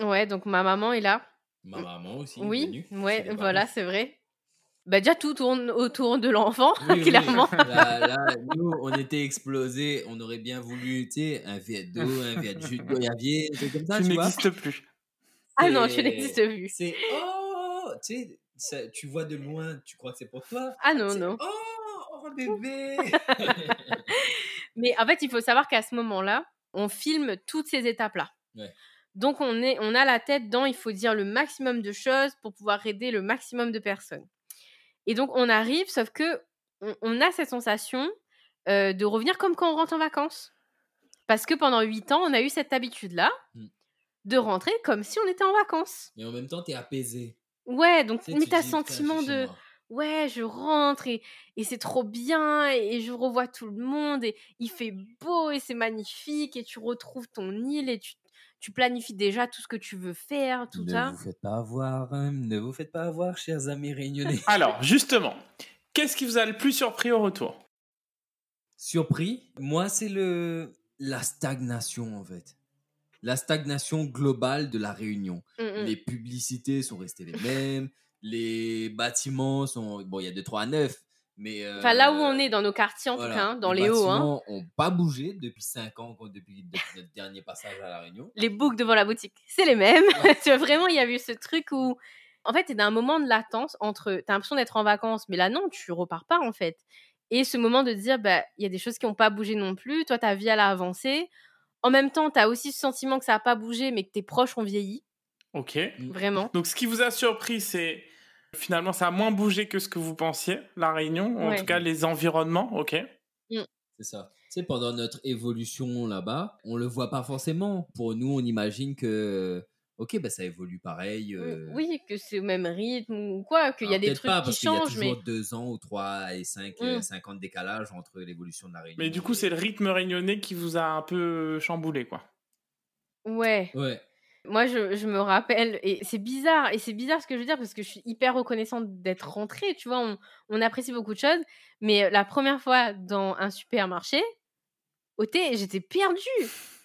Ouais, donc ma maman est là. Ma maman aussi. Oui, venue, ouais, voilà, c'est vrai. Bah déjà tout tourne autour de l'enfant, Oui, oui. clairement. Là, là, nous, on était explosés. On aurait bien voulu, tu sais, un verre d'eau, un verre de jus de goyavier, comme ça, tu tu n'existes plus. Ah non, tu n'existes plus. C'est oh, tu sais, ça- tu vois de loin, tu crois que c'est pour toi. Ah non, non. Oh, oh bébé. Mais en fait, il faut savoir qu'à ce moment-là, on filme toutes ces étapes-là. Ouais. Donc on, est, on a la tête dans, il faut dire le maximum de choses pour pouvoir aider le maximum de personnes. Et donc on arrive, sauf que on, on a cette sensation euh, de revenir comme quand on rentre en vacances. Parce que pendant huit ans, on a eu cette habitude-là Mm. de rentrer comme si on était en vacances. Mais en même temps, t'es apaisé. Ouais, donc mais t'as sentiment de ouais, je rentre et, et c'est trop bien et, et je revois tout le monde et il fait beau et c'est magnifique et tu retrouves ton île et tu, tu planifies déjà tout ce que tu veux faire, tout ne ça. vous faites pas avoir, hein, ne vous faites pas avoir, chers amis réunionnais. Alors, justement, qu'est-ce qui vous a le plus surpris au retour? Surpris, moi c'est le la stagnation en fait. La stagnation globale de la Réunion. Mm, mm. Les publicités sont restées les mêmes, les bâtiments sont bon, il y a deux trois à neuf, mais euh, Enfin, là où on est dans nos quartiers, en voilà, tout cas, hein, dans les hauts, hein. bâtiments ont pas bougé depuis 5 ans, depuis, depuis notre dernier passage à la Réunion. les boucles devant la boutique, c'est les mêmes. Ouais. tu vois, vraiment, il y a eu ce truc où, en fait, t'es dans un moment de latence entre, t'as l'impression d'être en vacances, mais là, non, tu repars pas, en fait. Et ce moment de dire, bah, il y a des choses qui n'ont pas bougé non plus, toi, ta vie, elle a avancé. En même temps, t'as aussi ce sentiment que ça n'a pas bougé, mais que tes proches ont vieilli, Ok. vraiment. Donc, ce qui vous a surpris, c'est finalement, ça a moins bougé que ce que vous pensiez, la Réunion, en Ouais. tout cas les environnements, ok. C'est ça. Tu sais, pendant notre évolution là-bas, on le voit pas forcément. Pour nous, on imagine que, ok, bah, ça évolue pareil. euh, Oui, que c'est au même rythme ou quoi, qu'il y a des peut-être trucs pas, qui parce qu'il y a changent, mais. toujours deux ans ou trois et cinq, Mm. euh, cinq ans de décalage entre l'évolution de la Réunion. Mais du coup, c'est le rythme réunionnais qui vous a un peu chamboulé, quoi. Ouais. Ouais. Moi, je, je me rappelle, et c'est bizarre, et c'est bizarre ce que je veux dire, parce que je suis hyper reconnaissante d'être rentrée, tu vois, on, on apprécie beaucoup de choses, mais la première fois dans un supermarché, au thé, j'étais perdue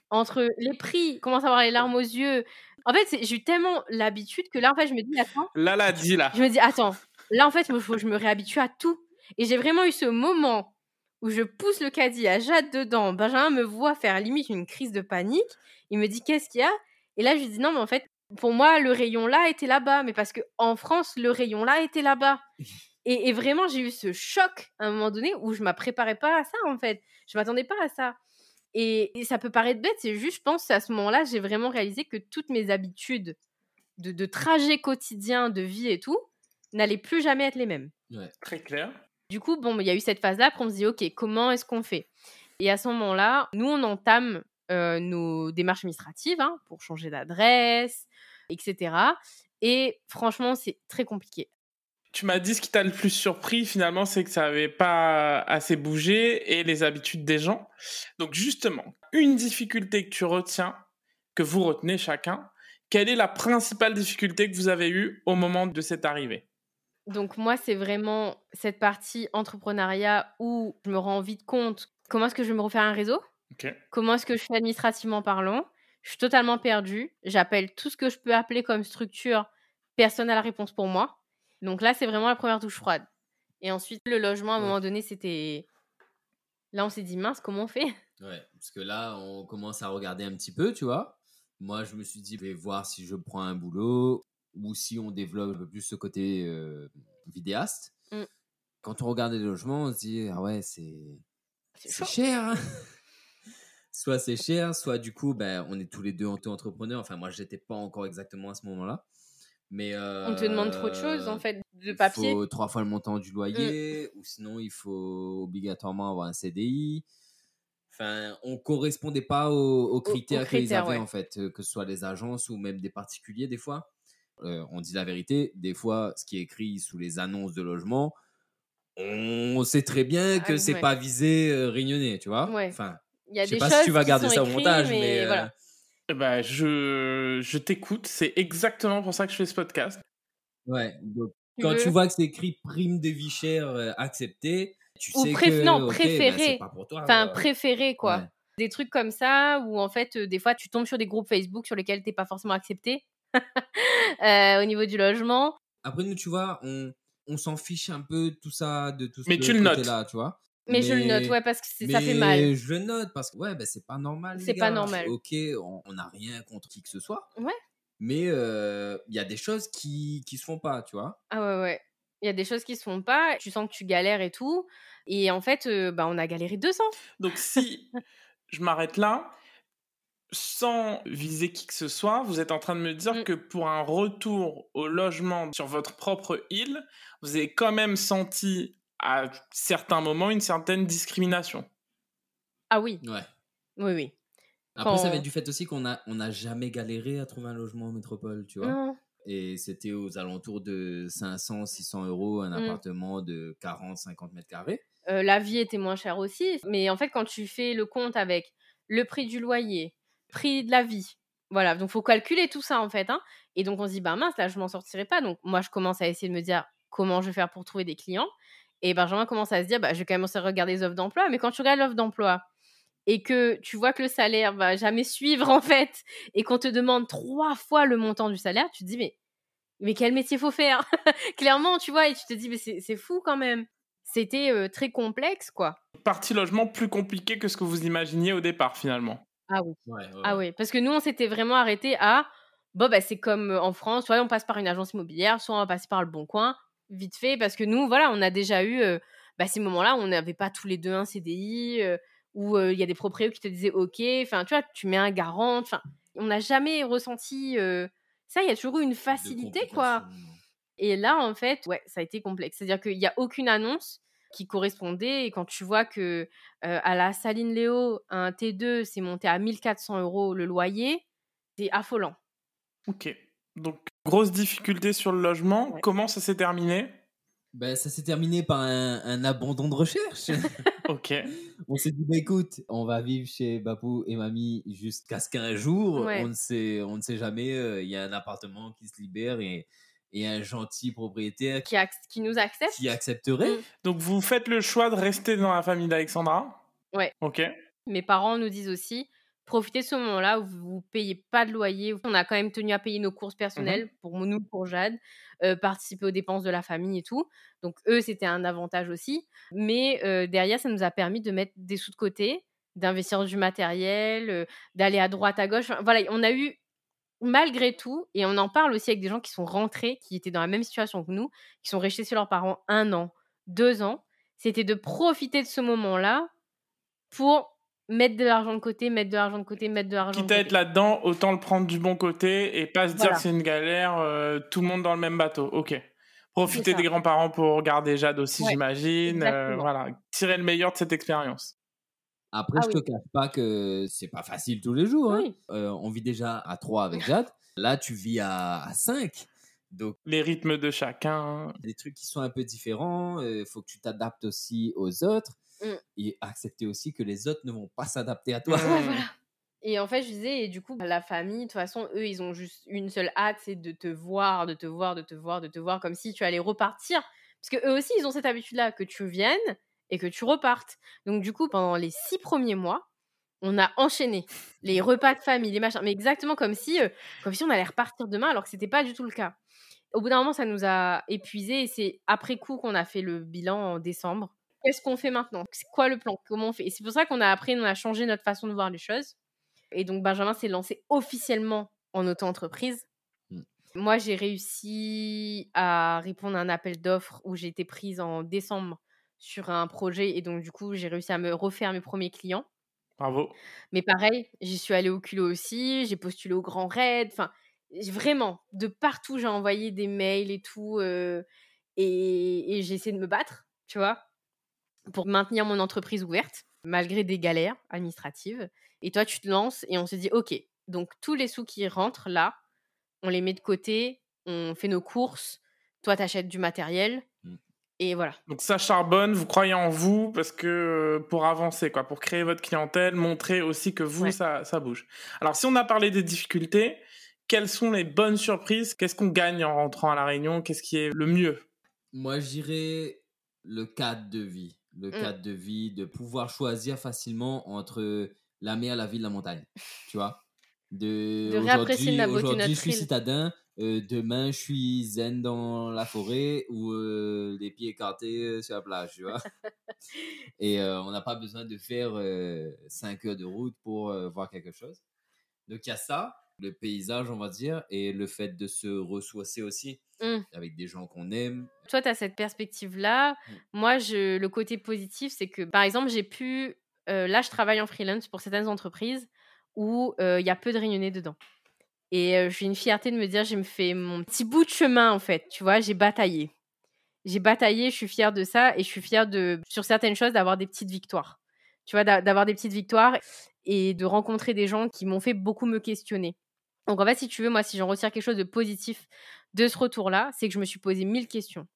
entre les prix, commence à avoir les larmes aux yeux. En fait, j'ai eu tellement l'habitude que là, en fait, je me dis, attends, Là, la dit, là. je me dis, attends, là, en fait, il faut que je me réhabitue à tout. Et j'ai vraiment eu ce moment où je pousse le caddie à Jade dedans. Benjamin me voit faire limite une crise de panique. Il me dit, qu'est-ce qu'il y a? Et là, je lui dis, non, mais en fait, pour moi, le rayon là était là-bas. Mais parce que en France, le rayon là était là-bas. Et, et vraiment, j'ai eu ce choc à un moment donné où je ne préparais pas à ça, en fait. Je m'attendais pas à ça. Et, et ça peut paraître bête, c'est juste, je pense, à ce moment-là, j'ai vraiment réalisé que toutes mes habitudes de, de trajet quotidien, de vie et tout, n'allaient plus jamais être les mêmes. Très clair. Du coup, bon, il y a eu cette phase-là, après on se dit, ok, comment est-ce qu'on fait? Et à ce moment-là, nous, on entame euh, nos démarches administratives hein, pour changer d'adresse, etc. Et franchement, c'est très compliqué. Tu m'as dit ce qui t'a le plus surpris finalement, c'est que ça n'avait pas assez bougé et les habitudes des gens. Donc justement, une difficulté que tu retiens, que vous retenez chacun, quelle est la principale difficulté que vous avez eue au moment de cette arrivée? Donc moi, c'est vraiment cette partie entrepreneuriat où je me rends vite compte comment est-ce que je vais me refaire un réseau, comment est-ce que je fais administrativement parlant. Je suis totalement perdue. J'appelle tout ce que je peux appeler comme structure. Personne n'a la réponse pour moi. Donc là, c'est vraiment la première touche froide. Et ensuite, le logement, à un Ouais. moment donné, c'était... Là, on s'est dit, mince, comment on fait? Ouais, parce que là, on commence à regarder un petit peu, tu vois. Moi, je me suis dit, je vais voir si je prends un boulot ou si on développe un peu plus ce côté euh, vidéaste. Mm. Quand on regarde les logements, on se dit, ah ouais, c'est C'est cher. hein. soit c'est cher, soit du coup, ben, on est tous les deux auto-entrepreneurs. Enfin, moi, j'étais pas encore exactement à ce moment-là. Mais On te demande trop de choses, en euh, fait, de il papier. faut trois fois le montant du loyer, ou sinon il faut obligatoirement avoir un CDI. Enfin, on correspondait pas aux, aux critères qu'ils critères, avaient ouais. en fait, euh, que ce soit les agences ou même des particuliers des fois. Euh, on dit la vérité, des fois, ce qui est écrit sous les annonces de logement, on sait très bien que Ah, c'est ouais. pas visé euh, réunionnais, tu vois. Ouais. Enfin, Il y a je sais des pas si tu vas garder ça au montage, mais, euh, voilà. Ben, je, je t'écoute, c'est exactement pour ça que je fais ce podcast. ouais. Donc, quand tu vois que c'est écrit prime de vie chère euh, acceptée, tu Ou sais préf- que non, ben, préféré. c'est pas pour toi. Enfin, préféré, quoi. Ouais. Des trucs comme ça, où en fait, euh, des fois, tu tombes sur des groupes Facebook sur lesquels t'es pas forcément accepté euh, au niveau du logement. Après, nous, tu vois, on, on s'en fiche un peu de tout ça, de tout Mais ce tu le notes. là tu vois. Mais, je le note, ouais, parce que ça fait mal. Je le note parce que, ouais, ben, c'est pas normal. C'est pas gars. normal. Ok, on n'a rien contre qui que ce soit. Ouais. Mais euh, il y a des choses qui, qui se font pas, tu vois. Ah ouais, ouais. Il y a des choses qui se font pas, tu sens que tu galères et tout. Et en fait, euh, bah, on a galéré 200. Donc si je m'arrête là, sans viser qui que ce soit, vous êtes en train de me dire Mm. que pour un retour au logement sur votre propre île, vous avez quand même senti à certains moments une certaine discrimination. Ah oui, Ouais. oui, oui. Après, ça Quand- vient du fait aussi qu'on a, on a jamais galéré à trouver un logement en métropole, tu vois. Non. Et c'était aux alentours de 500, 600 euros un Mm. appartement de 40, 50 mètres carrés. Euh, la vie était moins chère aussi. Mais en fait, quand tu fais le compte avec le prix du loyer, prix de la vie, Voilà, donc faut calculer tout ça en fait. Hein. Et donc on se dit, bah mince, là je m'en sortirai pas. Donc moi je commence à essayer de me dire comment je vais faire pour trouver des clients. Et Benjamin commence à se dire, bah, je vais commencer à regarder les offres d'emploi. Mais quand tu regardes l'offre d'emploi et que tu vois que le salaire va jamais suivre en fait, et qu'on te demande trois fois le montant du salaire, tu te dis, mais, mais quel métier faut faire? Clairement, tu vois, et tu te dis, mais c'est fou quand même. C'était euh, très complexe, quoi. Partie logement plus compliqué que ce que vous imaginiez au départ, finalement. Ah oui. Ah oui, parce que nous, on s'était vraiment arrêté à, bon, bah, c'est comme euh, en France, soit on passe par une agence immobilière, soit on va passer par le Bon Coin, vite fait, parce que nous, voilà, on a déjà eu euh, bah, ces moments-là où on n'avait pas tous les deux un CDI, euh, où il y a des propriétaires qui te disaient OK, enfin, tu vois, tu mets un garant, enfin, on n'a jamais ressenti ça, il y a toujours eu une facilité, quoi. Et là, en fait, ouais, ça a été complexe. C'est-à-dire qu'il n'y a aucune annonce qui correspondait. Et quand tu vois que à la Saline Léo, un T2, c'est monté à 1400 euros le loyer, c'est affolant. Ok. Donc, grosse difficulté sur le logement. Comment ça s'est terminé? Ben, Ça s'est terminé par un, abandon de recherche. ok. On s'est dit, bah, écoute, on va vivre chez Bapou et Mamie jusqu'à ce qu'un jour, on, ne sait, on ne sait jamais, il y a un appartement qui se libère et et un gentil propriétaire qui, qui nous accepte. Qui accepterait. Mm. Donc vous faites le choix de rester dans la famille d'Alexandra? Ouais. Ok. Mes parents nous disent aussi profitez de ce moment-là où vous ne payez pas de loyer. On a quand même tenu à payer nos courses personnelles mm-hmm. pour nous, pour Jade, euh, participer aux dépenses de la famille et tout. Donc eux, c'était un avantage aussi. Mais euh, derrière, ça nous a permis de mettre des sous de côté, d'investir du matériel, euh, d'aller à droite, à gauche. voilà, on a eu malgré tout, et on en parle aussi avec des gens qui sont rentrés, qui étaient dans la même situation que nous, qui sont restés chez leurs parents un an, deux ans, c'était de profiter de ce moment-là pour mettre de l'argent de côté, mettre de l'argent de côté, mettre de l'argent de côté. Quitte à être là-dedans, autant le prendre du bon côté et pas se dire que c'est une galère, euh, tout le monde dans le même bateau. Ok. Profiter des grands-parents pour regarder Jade aussi, j'imagine. Euh, voilà. Tirer le meilleur de cette expérience. Après, ah je ne te cache pas que c'est pas facile tous les jours. Hein. Euh, on vit déjà à 3 avec Jade. Là, tu vis à, 5. Donc, les rythmes de chacun. Des trucs qui sont un peu différents. Il euh, faut que tu t'adaptes aussi aux autres. Mmh. Et accepter aussi que les autres ne vont pas s'adapter à toi. Et en fait, je disais, et du coup, la famille, de toute façon, eux, ils ont juste une seule hâte, c'est de te voir, de te voir, de te voir, de te voir, comme si tu allais repartir. Parce que eux aussi, ils ont cette habitude-là, que tu viennes, et que tu repartes. Donc du coup, pendant les six premiers mois, on a enchaîné les repas de famille, les machins, mais exactement comme si, euh, comme si on allait repartir demain, alors que c'était pas du tout le cas. Au bout d'un moment, ça nous a épuisés et c'est après coup qu'on a fait le bilan en décembre. Qu'est-ce qu'on fait maintenant? C'est quoi le plan? Comment on fait? Et c'est pour ça qu'on a appris, on a changé notre façon de voir les choses. Et donc Benjamin s'est lancé officiellement en auto-entreprise. Mmh. Moi, j'ai réussi à répondre à un appel d'offres où j'ai été prise en décembre sur un projet et donc du coup j'ai réussi à me refaire mes premiers clients. Bravo. Mais pareil, j'y suis allée au culot aussi, j'ai postulé au Grand Raid, enfin vraiment de partout j'ai envoyé des mails et tout et, et j'ai essayé de me battre, tu vois, pour maintenir mon entreprise ouverte malgré des galères administratives. Et toi tu te lances et on se dit ok, donc tous les sous qui rentrent là, on les met de côté, on fait nos courses, toi tu achètes du matériel, et voilà. Donc ça charbonne, vous croyez en vous parce que euh, pour avancer, quoi, pour créer votre clientèle, montrer aussi que vous, ça, ça bouge. Alors si on a parlé des difficultés, quelles sont les bonnes surprises? Qu'est-ce qu'on gagne en rentrant à la Réunion? Qu'est-ce qui est le mieux? Moi, j'irais le cadre de vie. Le mmh. cadre de vie, de pouvoir choisir facilement entre la mer, la ville, la montagne. Tu vois? De, de réapprécier la beauté Aujourd'hui, je suis citadin euh, demain je suis zen dans la forêt ou euh, les pieds écartés euh, sur la plage, tu vois? Et on n'a pas besoin de faire 5 heures de route pour voir quelque chose. Donc il y a ça, le paysage, on va dire, et le fait de se ressourcer aussi mmh. avec des gens qu'on aime. Toi, tu as cette perspective-là. Mmh. Moi, je, le côté positif, c'est que, par exemple, j'ai pu... là, je travaille en freelance pour certaines entreprises où il y a peu de réunionnais dedans. Et j'ai une fierté de me dire, j'ai me fait mon petit bout de chemin, en fait. Tu vois, j'ai bataillé. J'ai bataillé, je suis fière de ça. Et je suis fière de, sur certaines choses, d'avoir des petites victoires. Tu vois, d'avoir des petites victoires et de rencontrer des gens qui m'ont fait beaucoup me questionner. Donc, en fait, si tu veux, moi, si j'en retire quelque chose de positif de ce retour-là, c'est que je me suis posé mille questions.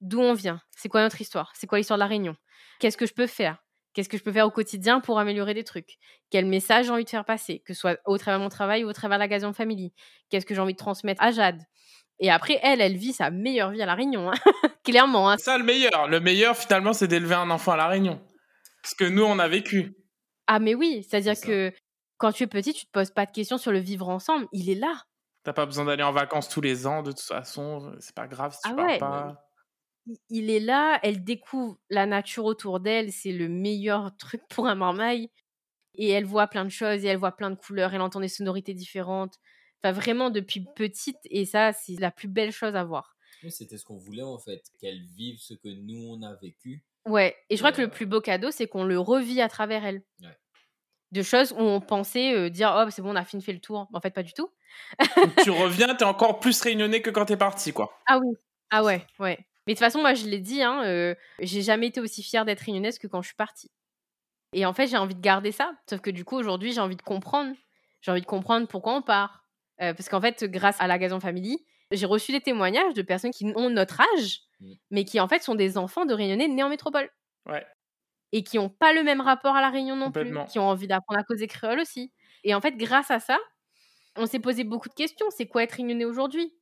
D'où on vient? C'est quoi notre histoire? C'est quoi l'histoire de la Réunion? Qu'est-ce que je peux faire? Qu'est-ce que je peux faire au quotidien pour améliorer des trucs? Quel message j'ai envie de faire passer, que ce soit au travers de mon travail ou au travers de la Gazon Family? Qu'est-ce que j'ai envie de transmettre à Jade? Et après, elle, elle vit sa meilleure vie à La Réunion, hein. clairement. Hein. Ça, le meilleur. Le meilleur, finalement, c'est d'élever un enfant à La Réunion. Ce que nous, on a vécu. Ah, mais oui, c'est-à-dire que quand tu es petit, tu te poses pas de questions sur le vivre ensemble. Il est là. T'as pas besoin d'aller en vacances tous les ans, de toute façon. C'est pas grave si tu Ah pars ouais. pas. Il- Il est là, elle découvre la nature autour d'elle, c'est le meilleur truc pour un marmaille. Et elle voit plein de choses, et elle voit plein de couleurs, elle entend des sonorités différentes. Enfin, vraiment, depuis petite, et ça, c'est la plus belle chose à voir. Oui, C'était ce qu'on voulait en fait, qu'elle vive ce que nous on a vécu. Ouais, et je crois que le plus beau cadeau, c'est qu'on le revit à travers elle. Ouais. De choses où on pensait euh, dire, oh, c'est bon, on a fini fait le tour. En fait, pas du tout. Tu reviens, t'es encore plus réunionnais que quand t'es parti, quoi. Ah oui. Ah ouais, ouais. Mais de toute façon, moi, je l'ai dit, hein, euh, j'ai jamais été aussi fière d'être réunionnaise que quand je suis partie. Et en fait, j'ai envie de garder ça. Sauf que du coup, aujourd'hui, j'ai envie de comprendre. J'ai envie de comprendre pourquoi on part. Euh, parce qu'en fait, grâce à la Gazon Family, j'ai reçu des témoignages de personnes qui ont notre âge, Mm. mais qui en fait sont des enfants de Réunionnais nés en métropole. Ouais. Et qui n'ont pas le même rapport à la Réunion non plus. Qui ont envie d'apprendre à causer créole aussi. Et en fait, grâce à ça, on s'est posé beaucoup de questions. C'est quoi être Réunionnais aujourd'hui?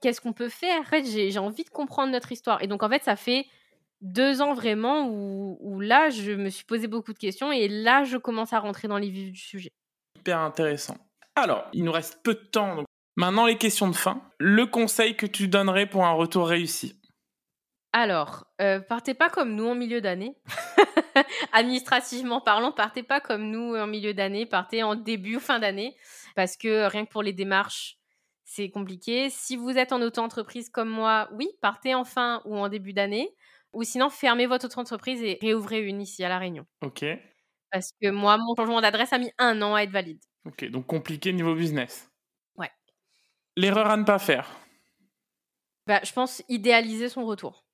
Qu'est-ce qu'on peut faire? En fait, j'ai j'ai envie de comprendre notre histoire. Et donc, en fait, ça fait deux ans vraiment où, où là, je me suis posé beaucoup de questions et là, je commence à rentrer dans les vifs du sujet. Hyper intéressant. Alors, il nous reste peu de temps. Donc... Maintenant, les questions de fin. Le conseil que tu donnerais pour un retour réussi? Alors, euh, partez pas comme nous en milieu d'année. Administrativement parlant, partez pas comme nous en milieu d'année, partez en début ou fin d'année, parce que rien que pour les démarches, c'est compliqué. Si vous êtes en auto-entreprise comme moi, oui, partez en fin ou en début d'année, ou sinon fermez votre auto-entreprise et réouvrez une ici à La Réunion. Ok. Parce que moi, mon changement d'adresse a mis un an à être valide. Ok, donc compliqué niveau business. Ouais. L'erreur à ne pas faire. Bah, je pense idéaliser son retour.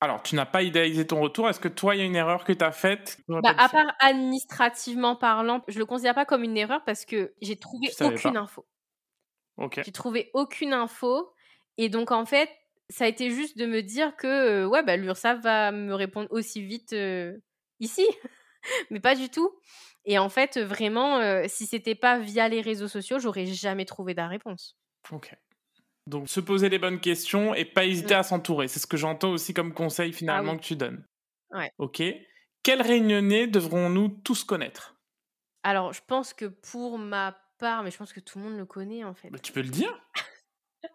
Alors, tu n'as pas idéalisé ton retour. Est-ce que toi, il y a une erreur que tu as faite Bah, à part administrativement parlant, je le considère pas comme une erreur parce que j'ai trouvé aucune pas. info. Ok. J'ai trouvé aucune info. Et donc, en fait, ça a été juste de me dire que euh, ouais, bah, l'URSSAF va me répondre aussi vite euh, ici. Mais pas du tout. Et en fait, vraiment, euh, si c'était pas via les réseaux sociaux, j'aurais jamais trouvé la réponse. Ok. Donc, se poser les bonnes questions et pas hésiter Mm. à s'entourer. C'est ce que j'entends aussi comme conseil finalement Ah oui. que tu donnes. Ouais. Ok. Quels réunionnais devrons-nous tous connaître? Alors, je pense que pour ma part, mais je pense que tout le monde le connaît en fait. Bah, Tu peux le dire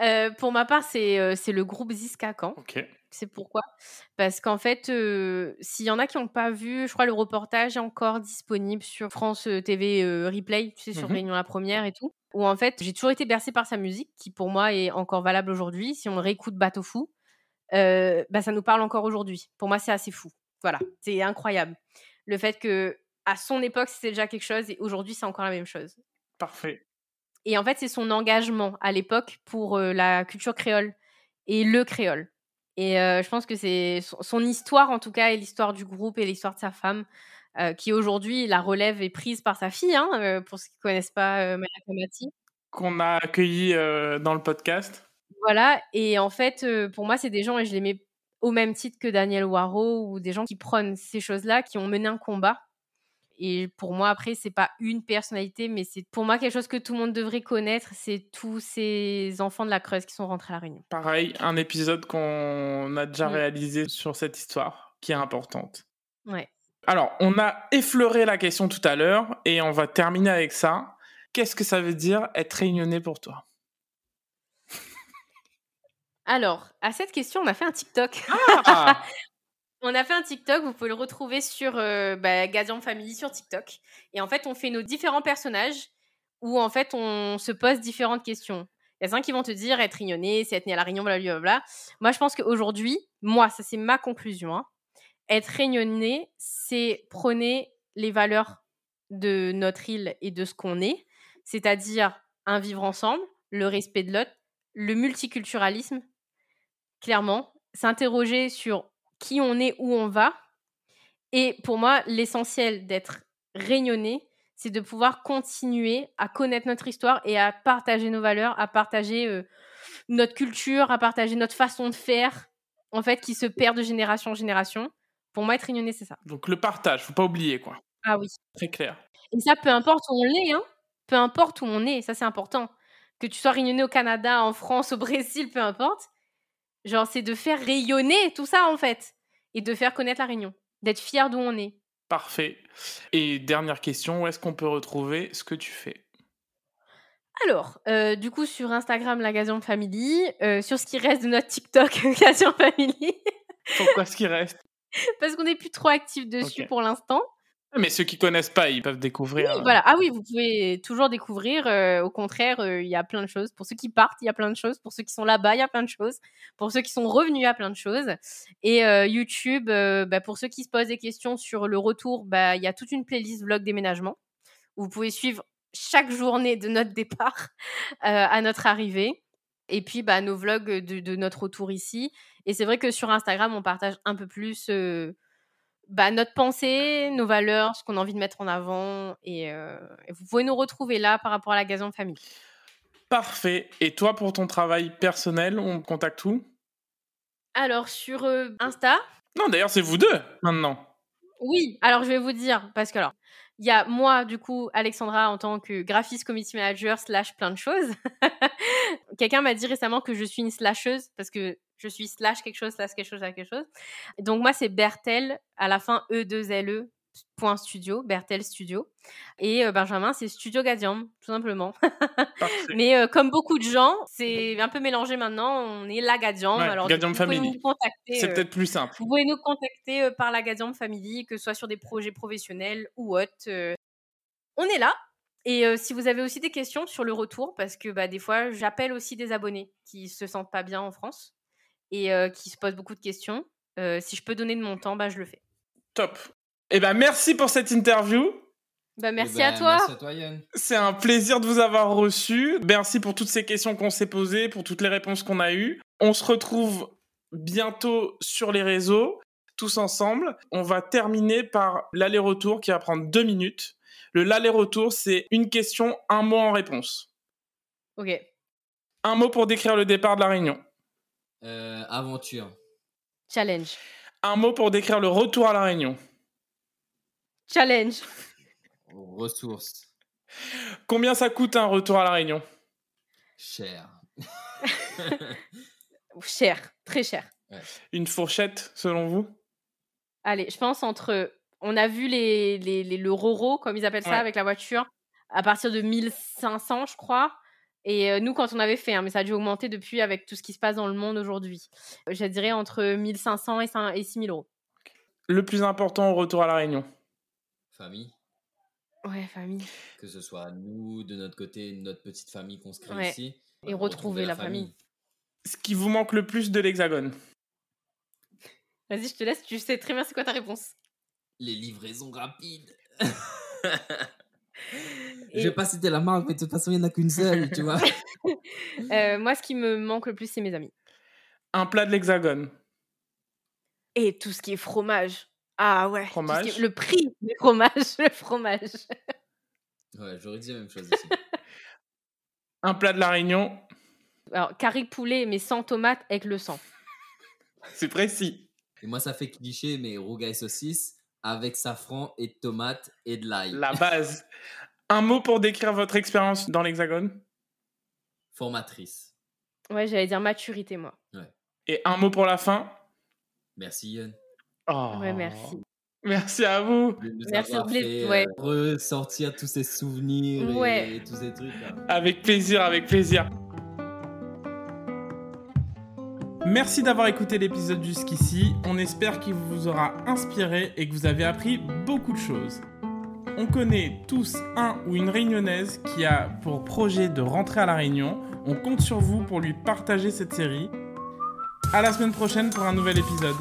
Euh, pour ma part, c'est euh, le groupe Ziskakan. Ok. C'est pourquoi? Parce qu'en fait, euh, s'il y en a qui n'ont pas vu, je crois le reportage est encore disponible sur France TV Replay, tu sais, sur Mhm. Réunion la Première et tout. Où en fait, j'ai toujours été bercée par sa musique, qui pour moi est encore valable aujourd'hui. Si on réécoute Bateau Fou, euh, bah, ça nous parle encore aujourd'hui. Pour moi, c'est assez fou. Voilà, c'est incroyable. Le fait que à son époque, c'était déjà quelque chose et aujourd'hui, c'est encore la même chose. Parfait. Et en fait, c'est son engagement à l'époque pour euh, la culture créole et le créole. Et euh, je pense que c'est son, son histoire, en tout cas, et l'histoire du groupe et l'histoire de sa femme, euh, qui aujourd'hui, la relève est prise par sa fille, hein, euh, pour ceux qui ne connaissent pas euh, Maya Kamati. Qu'on a accueilli euh, dans le podcast. Voilà, et en fait, pour moi, c'est des gens, et je les mets au même titre que Daniel Waro, ou des gens qui prônent ces choses-là, qui ont mené un combat. Et pour moi, après, c'est pas une personnalité, mais c'est pour moi quelque chose que tout le monde devrait connaître. C'est tous ces enfants de la Creuse qui sont rentrés à la Réunion. Pareil, un épisode qu'on a déjà Mm. réalisé sur cette histoire qui est importante. Ouais. Alors, on a effleuré la question tout à l'heure et on va terminer avec ça. Qu'est-ce que ça veut dire être réunionnais pour toi? Alors, à cette question, on a fait un TikTok. Ah On a fait un TikTok, vous pouvez le retrouver sur euh, bah, Gazian Family sur TikTok. Et en fait, on fait nos différents personnages où en fait, on se pose différentes questions. Il y a certains qui vont te dire être rignonné, c'est être né à la Réunion, blablabla. Moi, je pense qu'aujourd'hui, moi, ça c'est ma conclusion. hein, être réunionnais, c'est prôner les valeurs de notre île et de ce qu'on est, c'est-à-dire un vivre ensemble, le respect de l'autre, le multiculturalisme, clairement, s'interroger sur qui on est, où on va. Et pour moi, l'essentiel d'être réunionnais, c'est de pouvoir continuer à connaître notre histoire et à partager nos valeurs, à partager euh, notre culture, à partager notre façon de faire, en fait, qui se perd de génération en génération. Pour moi, être réunionnais, c'est ça. Donc le partage, faut pas oublier quoi. Ah oui. Très clair. Et ça, peu importe où on est, hein. Peu importe où on est, ça c'est important. Que tu sois réunionnais au Canada, en France, au Brésil, peu importe. Genre, c'est de faire rayonner tout ça en fait. Et de faire connaître la Réunion. D'être fier d'où on est. Parfait. Et dernière question, où est-ce qu'on peut retrouver ce que tu fais? Alors, euh, du coup, sur Instagram, la Gazion Family. euh, sur ce qui reste de notre TikTok, Gazion Family. Pourquoi ce qui reste? Parce qu'on n'est plus trop actifs dessus pour l'instant. Ah, Mais ceux qui connaissent pas, ils peuvent découvrir. Oui, euh, voilà. Ah oui, vous pouvez toujours découvrir. euh, au contraire, euh, il y a plein de choses. Pour ceux qui partent, il y a plein de choses. Pour ceux qui sont là-bas, il y a plein de choses. Pour ceux qui sont revenus, il y a plein de choses. Et euh, YouTube, bah, pour ceux qui se posent des questions sur le retour, bah, il y a toute une playlist vlog déménagement où vous pouvez suivre chaque journée de notre départ à notre arrivée. Et puis, bah, nos vlogs de, de notre retour ici. Et c'est vrai que sur Instagram, on partage un peu plus euh, bah, notre pensée, nos valeurs, ce qu'on a envie de mettre en avant. Et, euh, et vous pouvez nous retrouver là par rapport à la Gazon Famille. Parfait. Et toi, pour ton travail personnel, on te contacte où? Alors, sur euh, Insta, Non, d'ailleurs, c'est vous deux maintenant. oui. Alors, je vais vous dire, parce que alors, il y a moi, du coup, Alexandra, en tant que graphiste community manager, slash plein de choses. Quelqu'un m'a dit récemment que je suis une slasheuse, parce que je suis slash quelque chose, slash quelque chose, slash quelque chose. Donc, moi, c'est Bertel, à la fin E2LE, point studio, Bertel Studio. Et euh, Benjamin, c'est Studio Gadium, tout simplement. Mais euh, comme beaucoup de gens, c'est un peu mélangé maintenant. On est la Gadium. Ouais, alors, du Gadium coup, vous pouvez Family. C'est euh, peut-être plus simple. vous pouvez nous contacter par la Gadium Family, que ce soit sur des projets professionnels ou autres. on est là. Et si vous avez aussi des questions sur le retour, parce que bah, des fois, j'appelle aussi des abonnés qui se sentent pas bien en France et qui se posent beaucoup de questions. Si je peux donner de mon temps, bah, je le fais. Top. Eh ben, merci pour cette interview. Bah, merci Eh ben, à toi. Merci à toi. C'est un plaisir de vous avoir reçu. Merci pour toutes ces questions qu'on s'est posées, pour toutes les réponses qu'on a eues. On se retrouve bientôt sur les réseaux, tous ensemble. On va terminer par l'aller-retour qui va prendre deux minutes. Le l'aller-retour, c'est une question, un mot en réponse. Ok. Un mot pour décrire le départ de la Réunion. Euh, aventure. Challenge. Un mot pour décrire le retour à la Réunion. Challenge. Ressources. Combien ça coûte un retour à la Réunion? Cher. Cher. Très cher. Une fourchette, selon vous? Allez, je pense entre. On a vu les, les, les- le Roro, comme ils appellent ça, Ouais. avec la voiture, à partir de 1500, je crois. Et euh, nous, quand on avait fait, hein, mais ça a dû augmenter depuis avec tout ce qui se passe dans le monde aujourd'hui. Euh, Je dirais entre 1500 et, 5 et 6000 euros. Le plus important au retour à la Réunion? Famille. Ouais, famille. Que ce soit nous, de notre côté, notre petite famille qu'on se crée Ouais. ici. Et retrouver la famille. Ce qui vous manque le plus de l'Hexagone Vas-y, je te laisse, tu sais très bien c'est quoi ta réponse. Les livraisons rapides. Et- Je vais pas citer la marque, mais de toute façon, il n'y en a qu'une seule, tu vois. Euh, moi, ce qui me manque le plus, c'est mes amis. Un plat de l'Hexagone Et tout ce qui est fromage. Ah ouais. Fromage. Le prix du fromage. Le fromage. Ouais, j'aurais dit la même chose aussi. Un plat de la Réunion Alors, carré poulet, mais sans tomate, avec le sang. C'est précis. Et moi, ça fait cliché, mais rougail saucisse avec safran et tomates et de l'ail. La base. Un mot pour décrire votre expérience dans l'Hexagone? Formatrice. Ouais, j'allais dire maturité, moi. Et un mot pour la fin? Merci, Yann. Oh. Ouais, merci. Merci à vous. De nous Merci, avoir Blé- fait ouais. euh, ressortir tous ces souvenirs et- Ouais. et, tous ces trucs. là. Avec plaisir, avec plaisir. Merci d'avoir écouté l'épisode jusqu'ici. On espère qu'il vous aura inspiré et que vous avez appris beaucoup de choses. On connaît tous un ou une réunionnaise qui a pour projet de rentrer à la Réunion. On compte sur vous pour lui partager cette série. À la semaine prochaine pour un nouvel épisode.